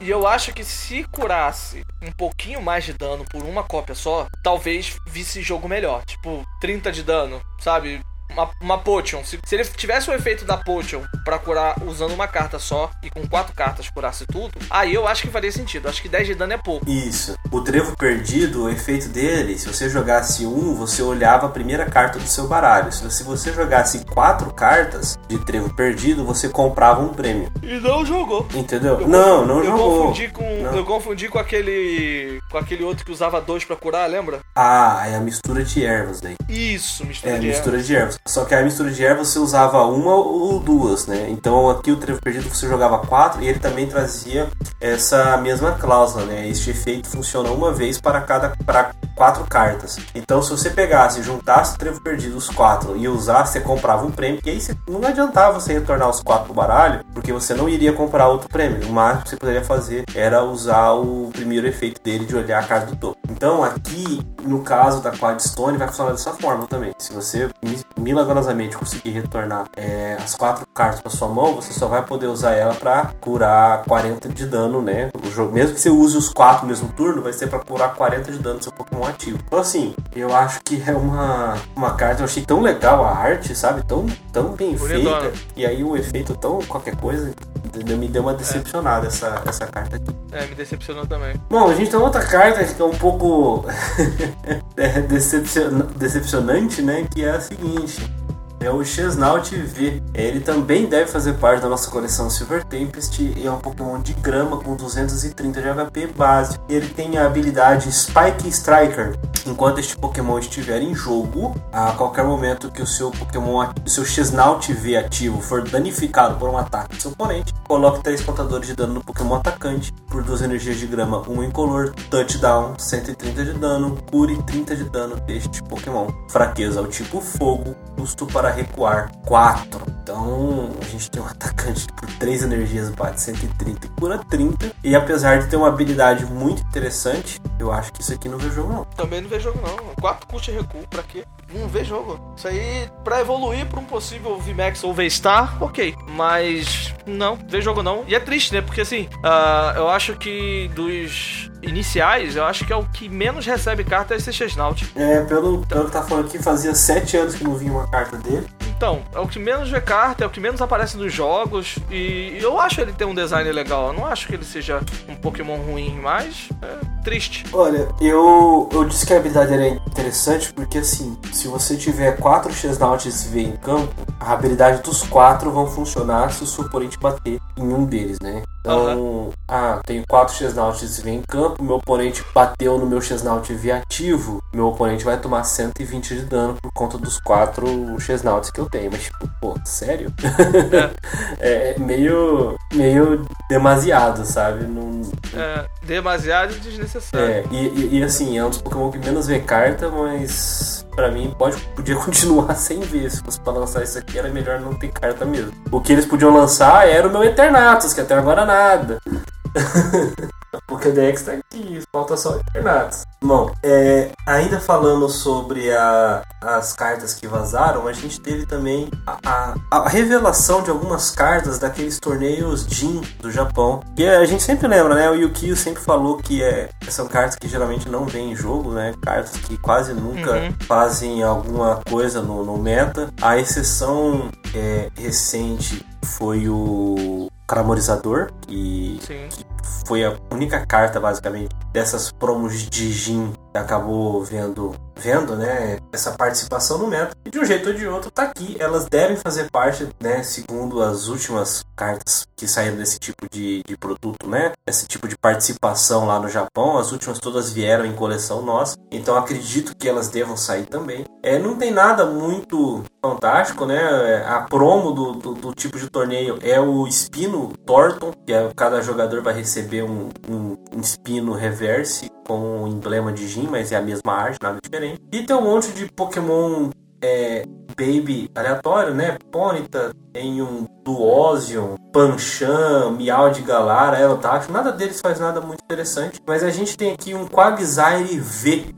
E eu acho que se curasse um pouquinho mais de dano por uma cópia só, talvez visse jogo melhor. Tipo, 30 de dano, sabe? Uma, uma potion. Se, se ele tivesse o efeito da potion pra curar usando uma carta só e com quatro cartas curasse tudo, aí eu acho que faria sentido. Acho que 10 de dano é pouco. Isso. O trevo perdido, o efeito dele, se você jogasse um, você olhava a primeira carta do seu baralho. Se você jogasse quatro cartas de trevo perdido, você comprava um prêmio. E não jogou. Entendeu? Eu não, não eu jogou. Confundi com, não. Eu confundi com aquele. com aquele outro que usava dois para curar, lembra? Ah, é a mistura de ervas daí. Isso, mistura é, de mistura ervas. de ervas. Só que a mistura de ervas você usava uma ou duas, né? Então aqui o trevo perdido você jogava quatro e ele também trazia essa mesma cláusula, né? Este efeito funciona uma vez para cada para quatro cartas. Então se você pegasse, juntasse o trevo perdido os quatro e usasse, você comprava um prêmio. E aí você, não adiantava você retornar os quatro pro baralho, porque você não iria comprar outro prêmio. O máximo que você poderia fazer era usar o primeiro efeito dele de olhar a carta do topo. Então aqui, no caso da Quadstone, vai funcionar dessa forma também. Se você milagrosamente conseguir retornar é, as quatro cartas para sua mão, você só vai poder usar ela para curar 40 de dano, né? O jogo, mesmo que você use os quatro no mesmo turno, vai ser para curar 40 de dano do seu Pokémon ativo. Então assim, eu acho que é uma, uma carta, eu achei tão legal a arte, sabe? Tão, tão bem Bonitona. feita. E aí o efeito tão qualquer coisa me deu uma decepcionada é. essa, essa carta aqui. É, me decepcionou também. Bom, a gente tem outra carta que é um pouco é, decepcionante, né? Que é a seguinte é o Chesnaut V. Ele também deve fazer parte da nossa coleção Silver Tempest e é um Pokémon de grama com 230 de HP base. Ele tem a habilidade Spike Striker. Enquanto este Pokémon estiver em jogo, a qualquer momento que o seu Pokémon, o seu Chesnaut V ativo for danificado por um ataque do seu oponente, coloque 3 contadores de dano no Pokémon atacante por 2 energias de grama, 1 incolor, touchdown, 130 de dano, cure 30 de dano deste Pokémon. Fraqueza ao tipo fogo, custo para recuar 4. Então a gente tem um atacante por 3 energias bate 130 e cura 30. E apesar de ter uma habilidade muito interessante, eu acho que isso aqui não vê jogo não. Também não vê jogo não. 4 custa recuo, pra quê? Não vê jogo. Isso aí, pra evoluir pra um possível VMAX ou V-Star, ok. Mas não, vê jogo não. E é triste, né? Porque assim, uh, eu acho que dos iniciais, eu acho que é o que menos recebe carta é esse Chesnaut. É, pelo, pelo que tá falando aqui, fazia 7 anos que não vinha uma carta dele. Então, é o que menos vê carta, é o que menos aparece nos jogos. E eu acho ele ter um design legal. Eu não acho que ele seja um Pokémon ruim, mas é triste. Olha, eu, eu disse que a habilidade era interessante porque assim, se você tiver quatro Chesnauts V em campo, a habilidade dos quatro vão funcionar se o seu oponente bater em um deles, né? Então, uhum. ah, tenho quatro Chesnauts V em campo, meu oponente bateu no meu Chesnaut V ativo, meu oponente vai tomar 120 de dano por conta dos quatro Chesnauts que eu tenho. Mas, tipo, pô, sério? É. é meio, meio demasiado, sabe? Não... É, demasiado e desnecessário. É, e, e, e, assim, é um dos Pokémon que menos vê carta, mas pra mim pode, podia continuar sem ver. Se fosse pra lançar isso aqui, era melhor não ter carta mesmo. O que eles podiam lançar era o meu Eternatus, que até agora nada. A Pokédex tá aqui, falta só internatos. Bom, é, ainda falando sobre a, as cartas que vazaram, a gente teve também a, a, a, revelação de algumas cartas daqueles torneios Jin do Japão. E a gente sempre lembra, né? O Yukio sempre falou que é, são cartas que geralmente não vêm em jogo, né? Cartas que quase nunca uhum. fazem alguma coisa no, no meta. A exceção é, recente foi o Caramorizador, que, que, foi a única carta, basicamente, dessas promos de Jin que acabou vendo vendo, né, essa participação no meta. E de um jeito ou de outro tá aqui. Elas devem fazer parte, né, segundo as últimas cartas que saíram desse tipo de, de produto, né, esse tipo de participação lá no Japão. As últimas todas vieram em coleção nossa. Então acredito que elas devam sair também. É, não tem nada muito fantástico, né? A promo do, do, do tipo de torneio é o Espino Thornton, que é, cada jogador vai receber um, um, um espino reverse com o emblema de Jin, mas é a mesma arte, nada diferente. E tem um monte de Pokémon é, Baby aleatório, né? Ponyta, tem um Duosion, Panchan, Miau de Galara, Elotax, nada deles faz nada muito interessante. Mas a gente tem aqui um Quagsire V,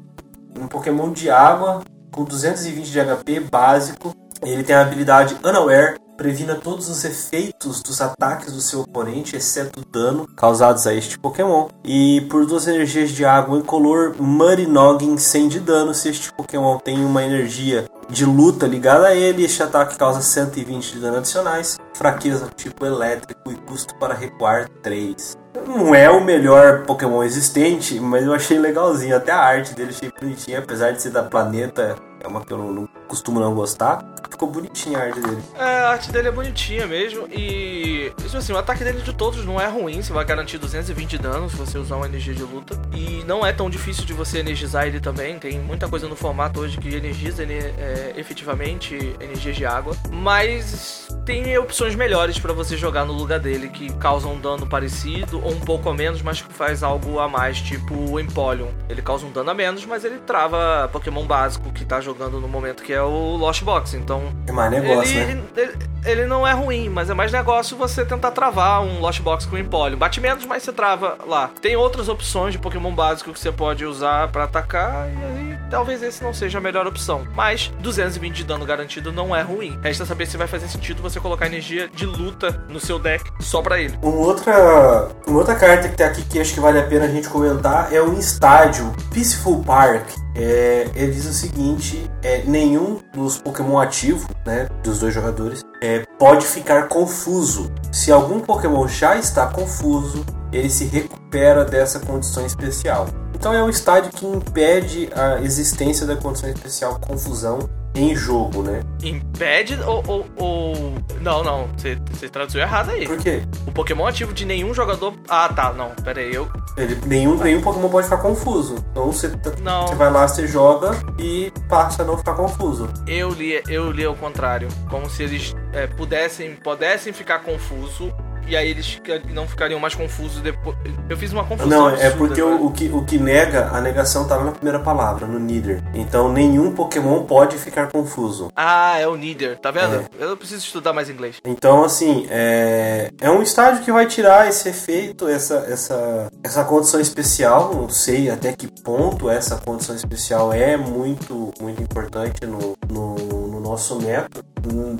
um Pokémon de água com 220 de HP básico. Ele tem a habilidade Unaware, previna todos os efeitos dos ataques do seu oponente, exceto dano causados a este Pokémon. E por duas energias de água incolor, Muddy Noggin 100 de dano se este Pokémon tem uma energia de luta ligada a ele. Este ataque causa 120 de dano adicionais, fraqueza tipo elétrico e custo para recuar 3. Não é o melhor Pokémon existente, mas eu achei legalzinho. Até a arte dele achei bonitinha, apesar de ser da planeta é uma que eu não, costumo não gostar. Ficou bonitinha a arte dele. É, a arte dele é bonitinha mesmo. E. Isso assim, o ataque dele de todos não é ruim. Você vai garantir 220 danos se você usar uma energia de luta. E não é tão difícil de você energizar ele também. Tem muita coisa no formato hoje que energiza ele, é, efetivamente energias de água. Mas tem opções melhores para você jogar no lugar dele que causam um dano parecido ou um pouco a menos, mas que faz algo a mais, tipo o Empoleon. Ele causa um dano a menos, mas ele trava Pokémon básico que tá jogando no momento que é o Lost Box. Então É mais negócio, ele, né? ele, ele não é ruim, mas é mais negócio você tentar travar um Lost Box com Empoleon. Bate menos, mas você trava lá. Tem outras opções de Pokémon básico que você pode usar pra atacar, e aí talvez esse não seja a melhor opção. Mas 220 de dano garantido não é ruim. Resta saber se vai fazer sentido você colocar energia de luta no seu deck só pra ele. Uma outra, uma outra carta que tá aqui que acho que vale a pena a gente comentar é o estádio Peaceful Park. É, ele diz o seguinte: é, nenhum dos Pokémon ativos, né, dos dois jogadores, é, pode ficar confuso. Se algum Pokémon já está confuso, ele se recupera dessa condição especial. Então é um estádio que impede a existência da condição especial confusão em jogo, né? Impede ou. ou, ou... Não, não, você, traduziu errado aí. Por quê? O Pokémon ativo de nenhum jogador. Ah, tá, não, pera aí, eu. Ele, nenhum, nenhum Pokémon pode ficar confuso. Então você, tá- Não. você vai lá, você joga e passa a não ficar confuso. Eu li, eu li ao contrário. Como se eles é, pudessem, pudessem ficar confuso. E aí eles não ficariam mais confusos depois. Eu fiz uma confusão. Não, é absurda porque agora. o, o que, o que nega, a negação lá na primeira palavra, no Neither. Então nenhum Pokémon pode ficar confuso. Ah, é o Neither, tá vendo? É. Eu preciso estudar mais inglês. Então, assim, é, é um estádio que vai tirar esse efeito, essa, essa, essa condição especial. Não sei até que ponto essa condição especial é muito, muito importante no, no nosso método.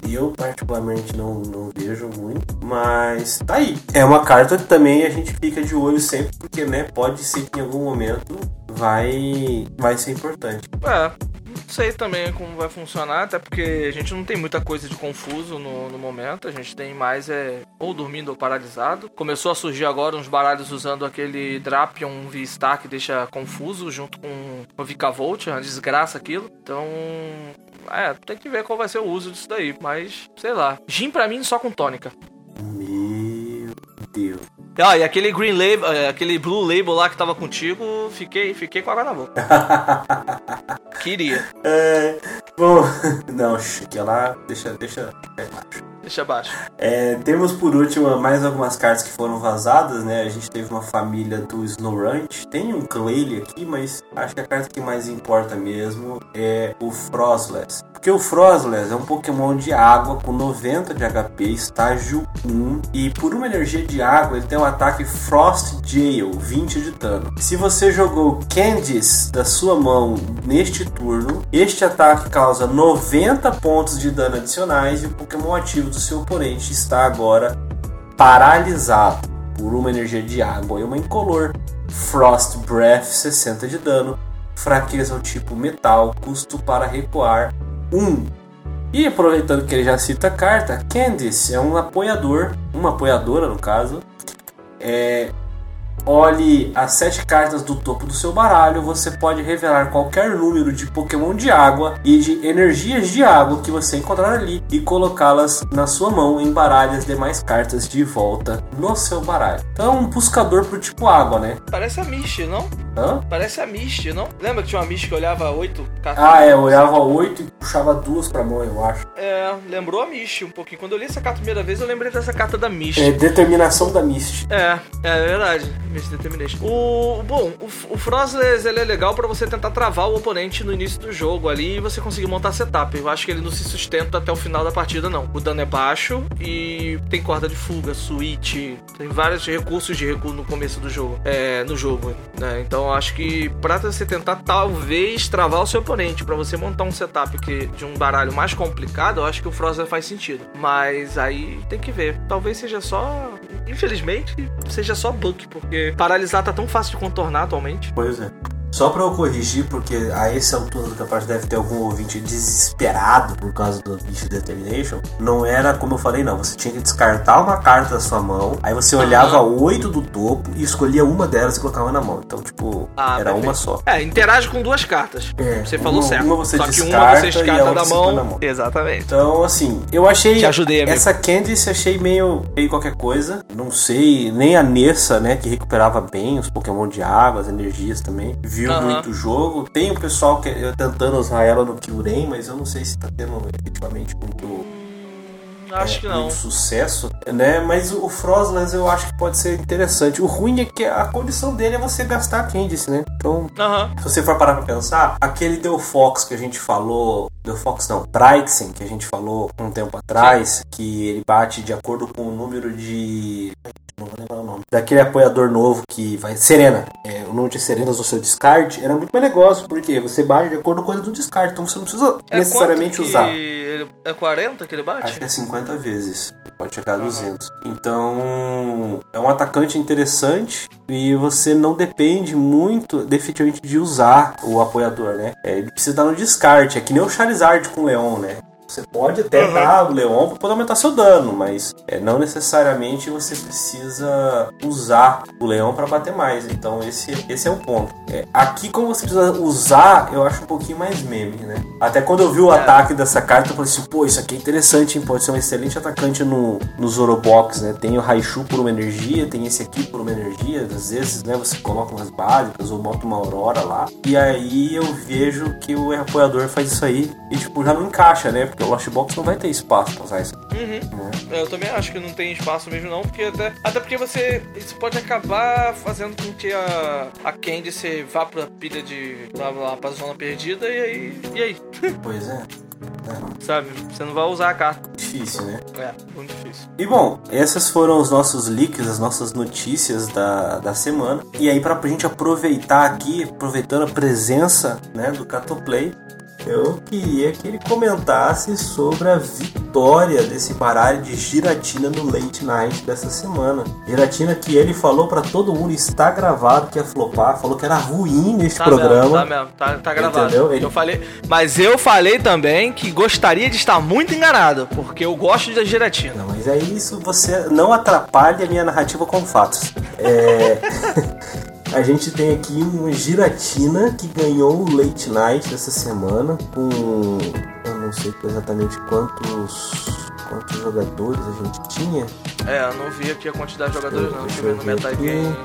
Eu, particularmente, não, não vejo muito, mas tá aí. É uma carta que também a gente fica de olho sempre, porque né, pode ser que em algum momento vai, vai ser importante. É, não sei também como vai funcionar, até porque a gente não tem muita coisa de confuso no, no momento, a gente tem mais é ou dormindo ou paralisado. Começou a surgir agora uns baralhos usando aquele Drapion V-Star que deixa confuso junto com o Vicavolt, é uma desgraça aquilo. Então, é, tem que ver qual vai ser o uso disso daí, mas sei lá. Gin pra mim só com tônica. Meu Deus. Ah, e aquele Green Label, é, aquele Blue Label lá que tava contigo, fiquei, fiquei com água na boca. Queria. É, bom, não, que lá, deixa, deixa, baixo. Deixa abaixo. É, temos por último mais algumas cartas que foram vazadas, né? A gente teve uma família do Snorunt, tem um Clayle aqui, mas acho que a carta que mais importa mesmo é o Frostless. Porque o Frostless é um Pokémon de água com 90 de HP, estágio 1, e por uma energia de água ele tem um ataque Frost Jail, 20 de dano. Se você jogou Candice da sua mão neste turno, este ataque causa 90 pontos de dano adicionais e o Pokémon ativo do seu oponente está agora paralisado por uma energia de água e uma incolor. Frost Breath, 60 de dano. Fraqueza ao tipo metal, custo para recuar 1. E aproveitando que ele já cita a carta, Candice é um apoiador, uma apoiadora no caso. É, olhe as sete cartas do topo do seu baralho. Você pode revelar qualquer número de Pokémon de água e de energias de água que você encontrar ali e colocá-las na sua mão. Embaralhe as demais cartas de volta no seu baralho. Então é um buscador pro tipo água, né? Parece a Misty, não? Hã? Parece a Misty, não? Lembra que tinha uma Misty que olhava oito cartas? Ah, é, eu olhava oito e puxava duas pra mão, eu acho. É, lembrou a Misty um pouquinho. Quando eu li essa carta a primeira vez, eu lembrei dessa carta da Misty. É determinação da Mist. É, é verdade. O, bom, o, o Frostless ele é legal pra você tentar travar o oponente no início do jogo ali e você conseguir montar setup. Eu acho que ele não se sustenta até o final da partida, não. O dano é baixo e tem corda de fuga, switch, tem vários recursos de recuo no começo do jogo. É, no jogo, né? Então acho que pra você tentar talvez travar o seu oponente, pra você montar um setup que, de um baralho mais complicado, eu acho que o Frostless faz sentido. Mas aí tem que ver. Talvez seja só. Infelizmente, seja só bug, porque paralisar tá tão fácil de contornar atualmente. Pois é. Só pra eu corrigir, porque a essa altura do campeonato deve ter algum ouvinte desesperado por causa do Beast Determination. Não era como eu falei, não. Você tinha que descartar uma carta da sua mão, aí você olhava oito do topo e escolhia uma delas e colocava na mão. Então, tipo, Ah, era perfeito. uma só. É, interage com duas cartas. É, Você falou uma- certo. uma você Só que uma descarta você descarta da mão. na mão. Exatamente. Então, assim, eu achei. Te ajudei, amigo. Essa Candice achei meio, meio qualquer coisa. Não sei, nem a Nessa, né, que recuperava bem os Pokémon de água, as energias também. Viu Muito o jogo. Tem o pessoal que, eh, tentando usar ela no Kyurem, mas eu não sei se tá tendo efetivamente muito, Acho é, que não. sucesso. né? Mas o Frostless eu acho que pode ser interessante. O ruim é que a condição dele é você gastar Candice, né? Então, se você for parar pra pensar, aquele Del Fox que a gente falou, Del Fox não, Brixen, que a gente falou um tempo atrás, que ele bate de acordo com o número de. Não vou lembrar o nome. Daquele apoiador novo que vai. Serena. É, o número de serenas no seu descarte era muito mais negócio, porque você bate de acordo com a coisa do descarte, então você não precisa É necessariamente que usar. é 40 que ele bate? Acho que é 50 vezes. Pode chegar a 200. Então, é um atacante interessante e você não depende muito, definitivamente, de usar o apoiador, né? É, ele precisa dar no descarte. É que nem o Charizard com o Leon, né? Você pode até dar o Leon para poder aumentar seu dano, mas é, não necessariamente você precisa usar o Leão para bater mais. Então esse, esse é o ponto. É, aqui, como você precisa usar, eu acho um pouquinho mais meme, né? Até quando eu vi o ataque dessa carta, eu falei assim: pô, isso aqui é interessante, hein? pode ser um excelente atacante no, no Zorobox, né? Tem o Raichu por uma energia, tem esse aqui por uma energia. Às vezes, né, você coloca umas básicas ou bota uma Aurora lá. E aí eu vejo que o apoiador faz isso aí e, tipo, já não encaixa, né? Porque o Lost Box não vai ter espaço pra usar isso. Uhum. Eu também acho que não tem espaço mesmo não, porque até, até porque você isso pode acabar fazendo com que a, a Candice vá pra pilha de lá, lá pra zona perdida e aí e aí, Pois é. sabe? Você não vai usar a carta. Difícil, né? É, muito difícil. E bom, esses foram os nossos leaks, as nossas notícias da, da semana. E aí, pra gente aproveitar aqui, aproveitando a presença né, do Catoplay, eu queria que ele comentasse sobre a vitória desse baralho de Giratina no Late Night dessa semana. Giratina que ele falou pra todo mundo, está gravado que ia flopar, falou que era ruim neste Tá programa. mesmo, tá mesmo, tá, tá gravado. Entendeu? Ele- Eu falei, mas eu falei também que gostaria de estar muito enganado, porque eu gosto da giratina. Não, mas aí isso você não atrapalha a minha narrativa com fatos. É, a gente tem aqui uma giratina que ganhou o Late Night dessa semana com eu não sei exatamente quantos quantos jogadores a gente tinha. É, eu não vi aqui a quantidade de jogadores não. Deixa eu ver no eu metagame.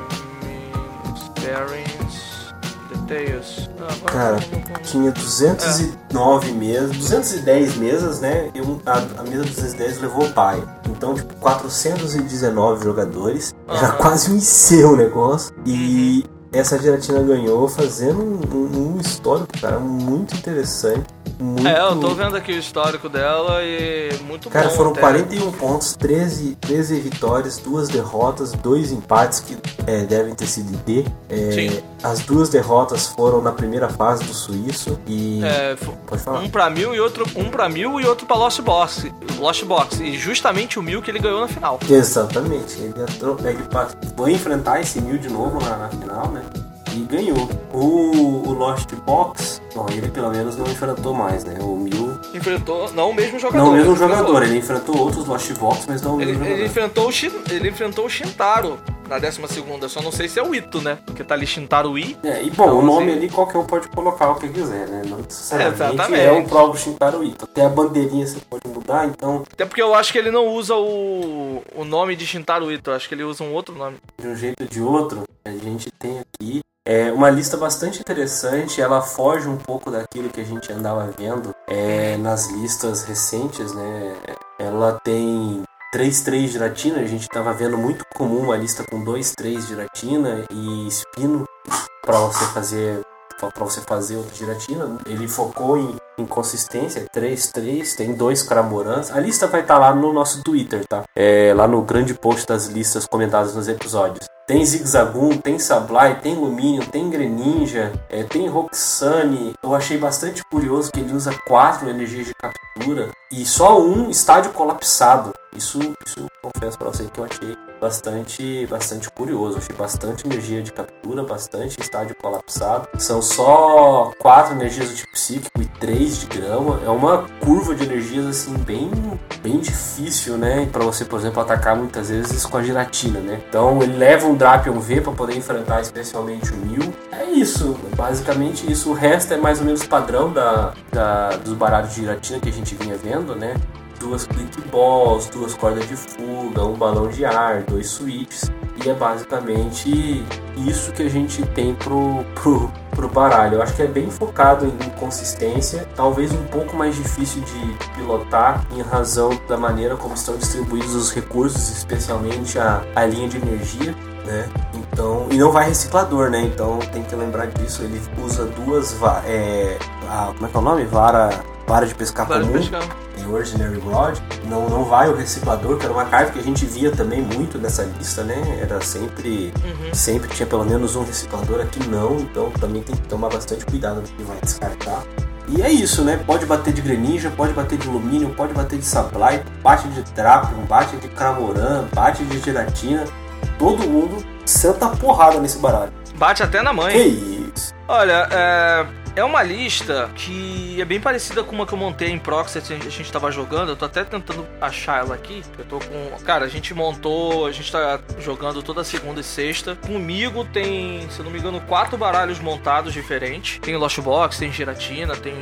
Details. Ah, Cara, tinha 209 mesas, 210 mesas, né? E um- a, a mesa 210 levou o pai. Então, tipo, 419 jogadores. Era Aham. quase um IC o negócio. E essa gelatina ganhou fazendo um, um, um histórico, cara, muito interessante. Muito... É, eu tô vendo aqui o histórico dela e muito Cara, bom. foram até. 41 pontos, 13, 13 vitórias, duas derrotas, dois empates que é, devem ter sido D. É, Sim. as duas derrotas foram na primeira fase do suíço e. É, Pode falar. um pra mil e outro um para mil e outro pra Lost Box, Lost Box e justamente o mil que ele ganhou na final. Exatamente, ele, entrou, ele foi enfrentar esse Mil de novo na, na final, né? E ganhou. O, o Lost Box, bom, ele pelo menos não enfrentou mais, né? O Mil. Enfrentou não o mesmo jogador. Não o mesmo ele enfrentou- jogador, ele enfrentou outros Lost Box, mas não o Ele, mesmo ele jogador. enfrentou o Shin, ele enfrentou o Shintaro na 12 segunda, só não sei se é o Ito, né? Porque tá ali Shintaro I. É, e bom, Então, o nome assim- ali qualquer um pode colocar o que quiser, né? Não necessariamente Exatamente. é o próprio Shintaro Ito. Até a bandeirinha você pode mudar, então, Até porque eu acho que ele não usa o, o nome de Shintaro Ito, eu acho que ele usa um outro nome. de um jeito ou de outro, a gente tem aqui é, uma lista bastante interessante. Ela foge um pouco daquilo que a gente andava vendo é, nas listas recentes, né? Ela tem 3-3 giratina, a gente estava vendo muito comum uma lista com 2-3 giratina e espino para você fazer para você fazer outra giratina. Ele focou em, em consistência, 3-3, tem dois Cramorans. A lista vai estar lá no nosso Twitter, tá? É, lá no grande post das listas comentadas nos episódios. Tem Zigzagoon, tem Sablai, tem Luminion, tem Greninja, é, tem Roxane. Eu achei bastante curioso que ele usa quatro energias de captura e só um estádio colapsado. Isso, isso confesso pra você que eu achei bastante, bastante curioso. Achei bastante energia de captura, bastante estádio colapsado. São só quatro energias do tipo psíquico e três de grama. É uma curva de energias assim bem, bem difícil, né? Pra você, por exemplo, atacar muitas vezes com a giratina, né? Então ele leva um Drapion V pra poder enfrentar especialmente o Mil. É isso, basicamente isso. O resto é mais ou menos padrão da, da- dos baralhos de giratina que a gente vinha vendo, né? Duas click balls, duas cordas de fuga, um balão de ar, dois switches. E é basicamente isso que a gente tem pro, pro, pro baralho. Eu acho que é bem focado em consistência, talvez um pouco mais difícil de pilotar em razão da maneira como estão distribuídos os recursos, especialmente a, a linha de energia. Né? Então, e não vai reciclador, né? Então tem que lembrar disso. Ele usa duas é, a, como é que é o nome? Vara vara de pescar comum. De pescar. Ordinary Rod. Não, não vai o reciclador, que era uma carta que a gente via também muito nessa lista, né? Era sempre. Uhum. Sempre tinha pelo menos um reciclador aqui não, então também tem que tomar bastante cuidado no que vai descartar. E é isso, né? Pode bater de Greninja, pode bater de alumínio, pode bater de Supply, bate de Drapion, bate de Cramoran, bate de Gelatina. Todo mundo senta porrada nesse baralho. Bate até na mãe. Que isso. Olha, é é uma lista que é bem parecida com uma que eu montei em Proxy, a gente tava jogando. Eu tô até tentando achar ela aqui. Eu tô com. Cara, a gente montou, a gente tá jogando toda segunda e sexta. Comigo tem, se eu não me engano, quatro baralhos montados diferentes. Tem Lost Box, tem Giratina, tem,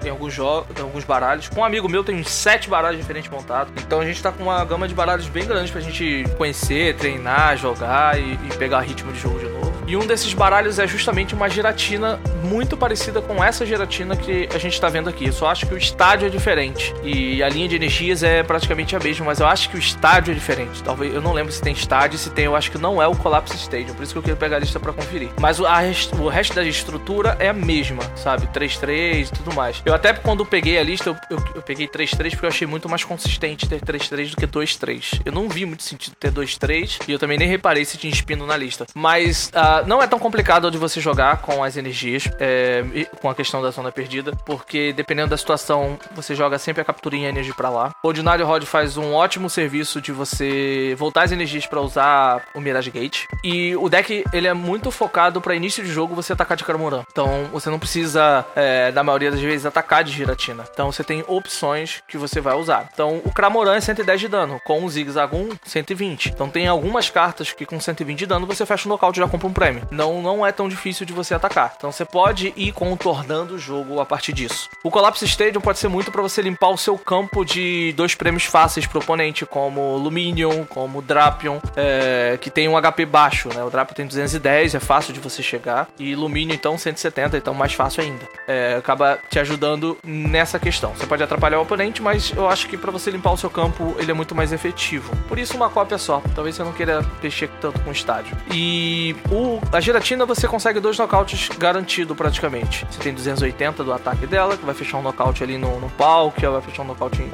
tem alguns jogos, tem alguns baralhos. Com um amigo meu tem sete baralhos diferentes montados. Então a gente tá com uma gama de baralhos bem grande pra gente conhecer, treinar, jogar e, e pegar ritmo de jogo de novo. E um desses baralhos é justamente uma giratina muito parecida com essa giratina que a gente está vendo aqui. Eu só acho que o estádio é diferente. E a linha de energias é praticamente a mesma, mas eu acho que o estádio é diferente. Talvez eu não lembro se tem estádio, se tem, eu acho que não é o Collapse Stadium. Por isso que eu quero pegar a lista para conferir. Mas a, o resto da estrutura é a mesma, sabe? 3-3 e tudo mais. Eu até quando peguei a lista, eu, eu, eu peguei 3-3 porque eu achei muito mais consistente ter 3-3 do que 2-3. Eu não vi muito sentido ter 2-3 e eu também nem reparei se tinha espino na lista. Mas uh, não é tão complicado de você jogar com as energias, é, com a questão da zona perdida, porque dependendo da situação, você joga sempre a capturinha energia para lá. O Ordinário Rod faz um ótimo serviço de você voltar as energias para usar o Mirage Gate. E o deck, ele é muito focado para início de jogo você atacar de Cramoran. Então, você não precisa, é, na maioria das vezes, atacar de Giratina. Então, você tem opções que você vai usar. Então, o Cramoran é 110 de dano, com o Zig Zagoon 120. Então, tem algumas cartas que com 120 de dano você fecha o nocaute e já compra um prêmio. Não, não é tão difícil de você atacar. Então você pode ir contornando o jogo a partir disso. O Collapse Stadium pode ser muito para você limpar o seu campo de dois prêmios fáceis pro oponente, como Luminion, como Drapion, é, que tem um HP baixo, né? O Drapion tem 210, é fácil de você chegar. E Luminion, então, 170, então mais fácil ainda. É, acaba te ajudando nessa questão. Você pode atrapalhar o oponente, mas eu acho que para você limpar o seu campo, ele é muito mais efetivo. Por isso, uma cópia só. Talvez você não queira mexer tanto com o estádio. E o, a gelatina você consegue dois nocautes garantido praticamente. Você tem 280 do ataque dela, que vai fechar um nocaute ali no, no pau, que vai fechar um nocaute em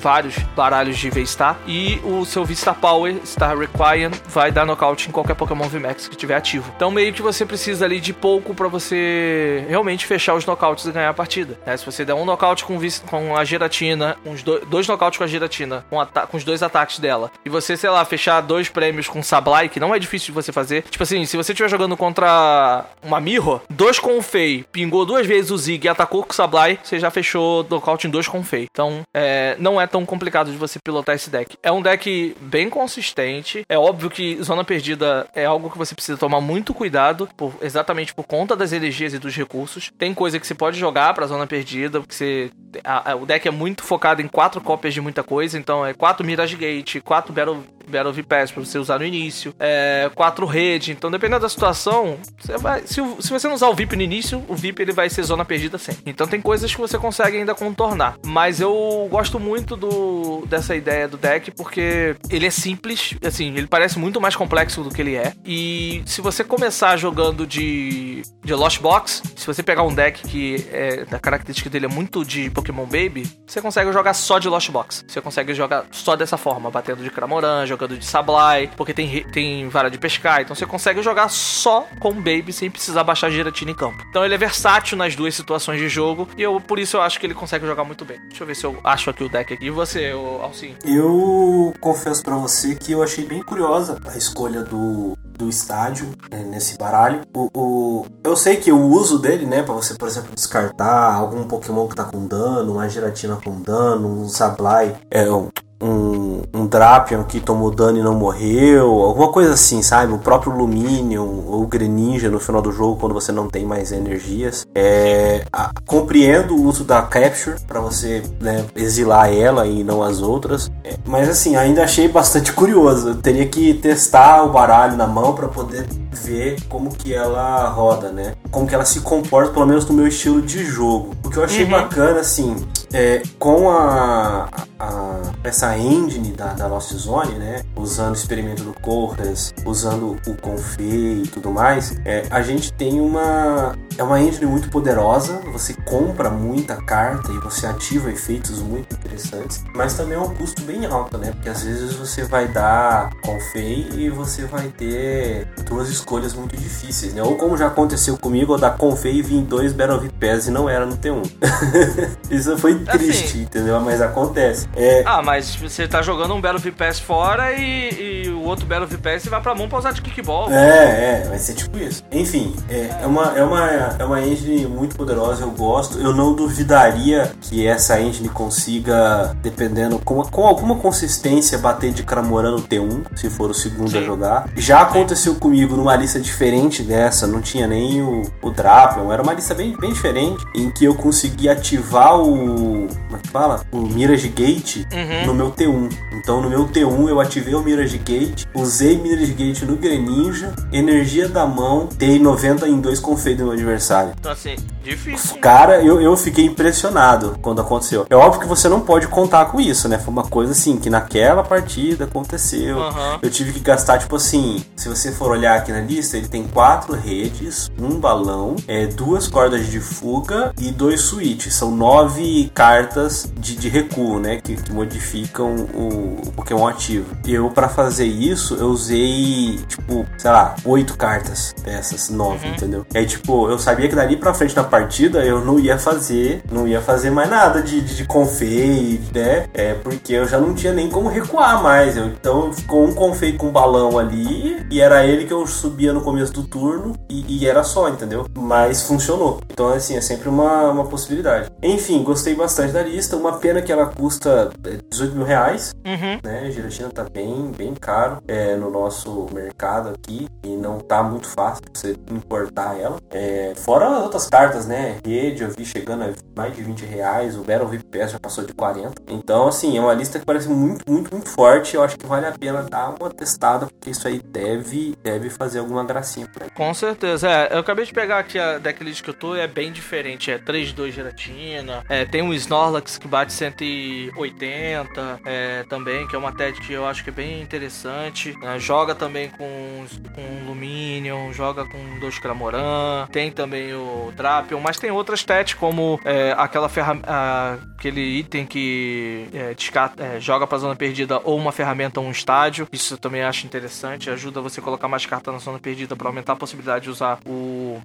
vários baralhos de V-Star. E o seu V-Star Power, Star Requiem, vai dar nocaute em qualquer Pokémon VMAX que estiver ativo. Então meio que você precisa ali de pouco para você realmente fechar os nocautes e ganhar a partida. Né? Se você der um nocaute com, com a Giratina, uns dois, dois nocautes com a Giratina, com, com, os dois ataques dela, e você, sei lá, fechar dois prêmios com Sablai, que não é difícil de você fazer. Tipo assim, se você estiver jogando contra uma Mirror, dois com o Fei, pingou duas vezes o Zig e atacou com o Sablai, você já fechou nocaute em dois com o Fei. Então, é, não é tão complicado de você pilotar esse deck. É um deck bem consistente. É óbvio que Zona Perdida é algo que você precisa tomar muito cuidado, por, exatamente por conta das energias e dos recursos. Tem coisa que você pode jogar pra Zona Perdida, porque você, a, a, o deck é muito focado em quatro cópias de muita coisa, então é quatro Mirage Gate, quatro Battle, Battle VPass pra você usar no início, é, quatro rede. Então, dependendo da situação, você vai. Se, se você não usar o VIP no início, o VIP ele vai ser Zona Perdida sempre. Então, tem coisas que você consegue ainda contornar. Mas eu gosto muito do dessa ideia do deck porque ele é simples, assim, ele parece muito mais complexo do que ele é. E se você começar jogando de, de Lost Box, se você pegar um deck que é, a característica dele é muito de Pokémon Baby, você consegue jogar só de Lost Box. Você consegue jogar só dessa forma, batendo de Cramoran, jogando de Sablai, porque tem, tem vara de pescar. Então você consegue jogar só com Baby sem precisar baixar giratina em campo. Então ele é versátil nas duas situações de jogo e eu por isso eu acho que ele consegue jogar muito bem. Deixa eu ver se eu acho aqui o deck aqui. E você, Alcim? Eu confesso para você que eu achei bem curiosa a escolha do, do estádio né, nesse baralho. O, o, eu sei que o uso dele, né, para você, por exemplo, descartar algum Pokémon que tá com dano, uma geratina com dano, um Sablai, é, um, um, um Drapion que tomou dano e não morreu, alguma coisa assim, sabe? O próprio Luminion ou Greninja no final do jogo, quando você não tem mais energias. É, a, compreendo o uso da Capture para você né, exilar ela e não as outras, é, mas assim, ainda achei bastante curioso. Eu teria que testar o baralho na mão para poder ver como que ela roda, né? Como que ela se comporta, pelo menos no meu estilo de jogo. O que eu achei uhum. bacana, assim, é, com a, a, essa engine da, da Lost Zone, né? Usando o experimento do Corras, usando o Confei e tudo mais, é, a gente tem uma é uma engine muito poderosa. Você compra muita carta e você ativa efeitos muito interessantes, mas também é um custo bem alto, né? Porque às vezes você vai dar Confei e você vai ter duas escolhas muito difíceis, né? Ou como já aconteceu comigo, eu dar Confei e vim dois Battle Pass e não era no T1. Isso foi assim, triste, assim, entendeu? Mas acontece. É... Ah, mas você tá jogando um Battle VPS fora e, e o outro Battle VPS vai pra mão pra usar de kickball. É, é, vai ser tipo isso. Enfim, é, é, uma, é, uma, é uma engine muito poderosa, eu gosto. Eu não duvidaria que essa engine consiga, dependendo, com, com alguma consistência, bater de Cramorã no T1, se for o segundo Sim. a jogar. Já aconteceu comigo numa lista diferente dessa, não tinha nem o, o Drapion, era uma lista bem, bem diferente, em que eu consegui ativar o como é que fala? O Mirage Gate uhum. no meu T1. Então no meu T1 eu ativei o Mirage Gate, usei Mirage Gate no Greninja, energia da mão, dei 90 em dois confeitos do meu adversário. Então assim, difícil. Cara, eu, eu fiquei impressionado quando aconteceu. É óbvio que você não pode contar com isso, né? Foi uma coisa assim que naquela partida aconteceu. Uhum. Eu tive que gastar, tipo assim, se você for olhar aqui na lista, ele tem quatro redes, um balão, é, duas cordas de fuga e dois switches. São nove cartas de, de recuo, né? Que, que modificam o, o, Pokémon ativo. Eu, para fazer isso, eu usei, tipo, sei lá, oito cartas dessas nove, uhum. entendeu? Aí, tipo, eu sabia que dali pra frente na partida eu não ia fazer, não ia fazer mais nada de, de, de confei, né? É, porque eu já não tinha nem como recuar mais. Eu, então ficou um confei com um balão ali e era ele que eu subia no começo do turno e, e era só, entendeu? Mas funcionou. Então, assim, é sempre uma, uma possibilidade. Enfim, gostei bastante da lista. Uma pena que ela custa 18 é, mil reais. Uhum. Né? A gelatina tá bem, bem caro é, no nosso mercado aqui. E não tá muito fácil você importar ela. É, fora as outras cartas, né? Rede, eu vi chegando a mais de 20 reais. O Battle VPS já passou de 40. Então, assim, é uma lista que parece muito, muito, muito forte. Eu acho que vale a pena dar uma testada, porque isso aí deve, deve fazer alguma gracinha por aí. Com certeza. É, eu acabei de pegar aqui a decklist que eu tô, é bem diferente. É 3-2 gelatina, é, tem um Snorlax que bate 180 é, também, que é uma TED que eu acho que é bem interessante. Né? Joga também com, com Luminion, joga com dois Cramoran, tem também o Drapion, mas tem outras TED como é, aquela ferramenta, aquele item que é, descarta, é, joga pra zona perdida ou uma ferramenta ou um estádio. Isso eu também acho interessante, ajuda você a colocar mais cartas na zona perdida para aumentar a possibilidade de usar o,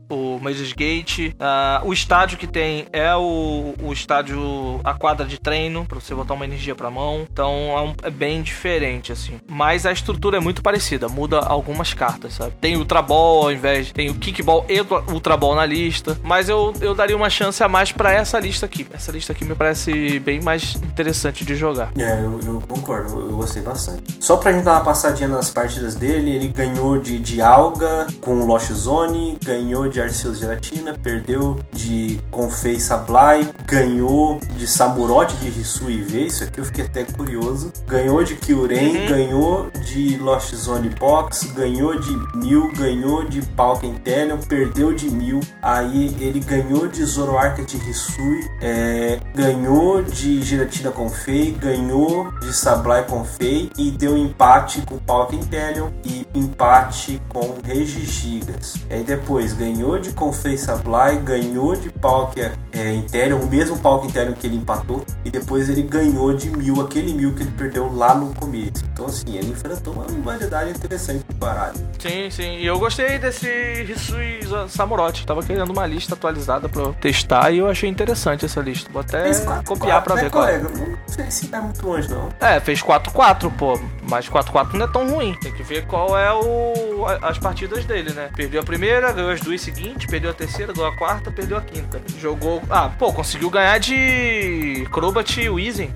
o Mages Gate. Uh, o estádio que tem é o, o estádio a quadra de treino para você botar uma energia para mão. Então é, um, é, bem diferente assim. Mas a estrutura é muito parecida, muda algumas cartas, sabe? Tem Ultra Ball ao invés, tem o Kickball e Ultra Ball na lista, mas eu, eu daria uma chance a mais para essa lista aqui. Essa lista aqui me parece bem mais interessante de jogar. É, eu, eu concordo, eu, eu, gostei bastante. Só pra gente dar uma passadinha nas partidas dele, ele ganhou de, de Alga com Lost Zone, ganhou de Arceus Gelatina, perdeu de Confei Sablai, ganhou de Samurote de Hisui V, isso aqui eu fiquei até curioso. Ganhou de Kyurem, uhum. ganhou de Lost Zone Box, ganhou de Mil, ganhou de Palkentelion, perdeu de Mil. Aí ele ganhou de Zoroark de Hisui, é, ganhou de Giratina Confei, ganhou de Sablai Confei e deu empate com Palkentelion e empate com Regigigas. Aí depois ganhou de Confei Sablai, ganhou de Palk é, Interior, o mesmo Palk Interior que ele empatou e depois ele ganhou de mil, aquele mil que ele perdeu lá no começo. Então, assim, ele enfrentou uma rivalidade interessante do baralho. Sim, sim. E eu gostei desse Hisui Samurote. Tava querendo uma lista atualizada pra eu testar e eu achei interessante essa lista. Vou até copiar 4, pra né, ver qual é. Não sei se tá muito longe, não. É, fez 4-4, pô. Mas 4-4 não é tão ruim. Tem que ver qual é o as partidas dele, né? Perdeu a primeira, ganhou as duas seguintes, perdeu a terceira, ganhou a quarta, perdeu a quinta. Jogou. Ah, pô, conseguiu ganhar de Crobat Weezing.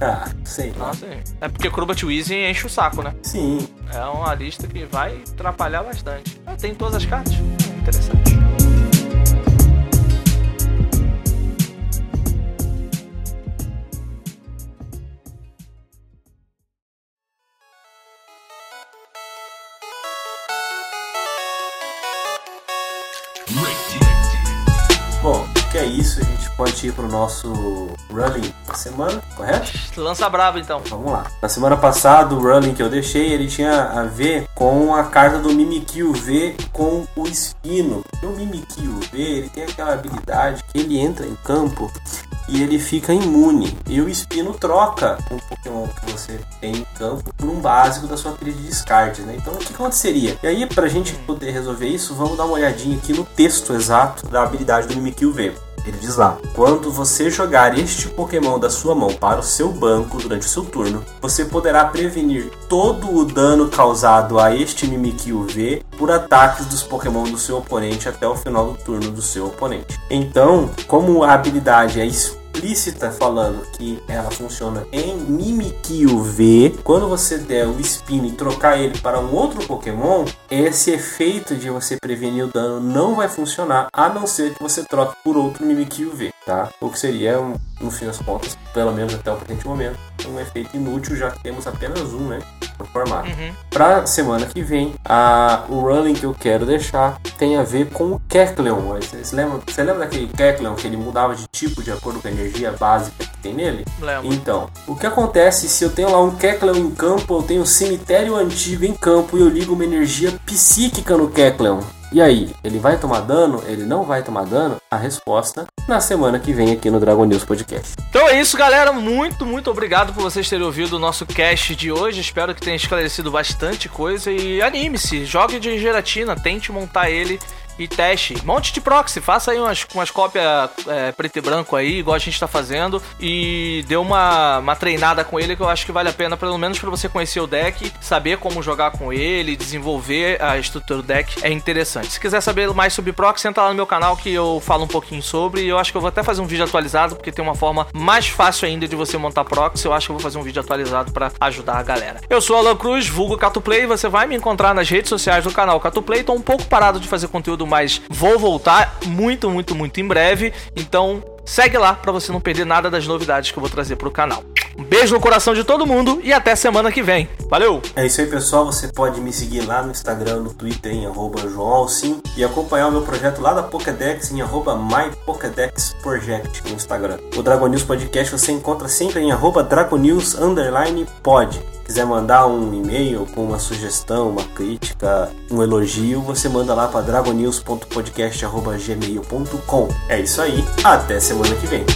Ah, sei. Ah, sim. É porque Crobat Weezing enche o saco, né? Sim. É uma lista que vai atrapalhar bastante. Ah, tem todas as cartas? Interessante. Pode ir pro nosso running da semana, correto? Lança brava então. Vamos lá. Na semana passada, o running que eu deixei, ele tinha a ver com a carta do Mimikyu V com o Espino. O Mimikyu V, ele tem aquela habilidade que ele entra em campo e ele fica imune. E o Espino troca um Pokémon que você tem em campo por um básico da sua trilha de descarte, né? Então o que aconteceria? E aí, pra gente poder resolver isso, vamos dar uma olhadinha aqui no texto exato da habilidade do Mimikyu V. Ele diz lá: Quando você jogar este Pokémon da sua mão para o seu banco durante o seu turno, você poderá prevenir todo o dano causado a este Mimikyu V por ataques dos Pokémon do seu oponente até o final do turno do seu oponente. Então, como a habilidade é explícita falando que ela funciona em Mimikyu V, quando você der o Spin e trocar ele para um outro Pokémon, esse efeito de você prevenir o dano não vai funcionar, a não ser que você troque por outro Mimikyu V, tá? O que seria, no fim das contas, pelo menos até o presente momento, um efeito inútil, já que temos apenas um, né? No formato. Uhum. Pra semana que vem, a, o running que eu quero deixar tem a ver com o Kecleon. Vocês lembram, você lembra daquele Kecleon que ele mudava de tipo de acordo com a energia básica que tem nele? Lembro. Então, o que acontece se eu tenho lá um Kecleon em campo, eu tenho um cemitério antigo em campo e eu ligo uma energia psíquica no Kecleon? E aí, ele vai tomar dano? Ele não vai tomar dano? A resposta na semana que vem aqui no Dragon News Podcast. Então é isso, galera. Muito, muito obrigado por vocês terem ouvido o nosso cast de hoje. Espero que tenha esclarecido bastante coisa. E anime-se, jogue de gelatina, tente montar ele e teste. Monte de proxy, faça aí umas, umas cópias é, preto e branco aí, igual a gente tá fazendo. E dê uma, uma treinada com ele que eu acho que vale a pena, pelo menos para você conhecer o deck, saber como jogar com ele, desenvolver a estrutura do deck. É interessante. Se quiser saber mais sobre proxy, entra lá no meu canal que eu falo um pouquinho sobre. E eu acho que eu vou até fazer um vídeo atualizado, porque tem uma forma mais fácil ainda de você montar proxy. Eu acho que eu vou fazer um vídeo atualizado para ajudar a galera. Eu sou Alan Cruz, vulgo Catuplay. Você vai me encontrar nas redes sociais do canal Catuplay. Tô um pouco parado de fazer conteúdo mas vou voltar muito, muito, muito em breve. Então segue lá para você não perder nada das novidades que eu vou trazer pro canal. Um beijo no coração de todo mundo e até semana que vem. Valeu! É isso aí, pessoal. Você pode me seguir lá no Instagram, no Twitter, em arroba Alcim, e acompanhar o meu projeto lá da Pokédex em arroba MyPokédexProject no Instagram. O Dragon News Podcast você encontra sempre em arroba Dragonews pod. Quiser mandar um e-mail com uma sugestão, uma crítica, um elogio, você manda lá para dragonews.podcast.gmail.com. É isso aí, até semana que vem.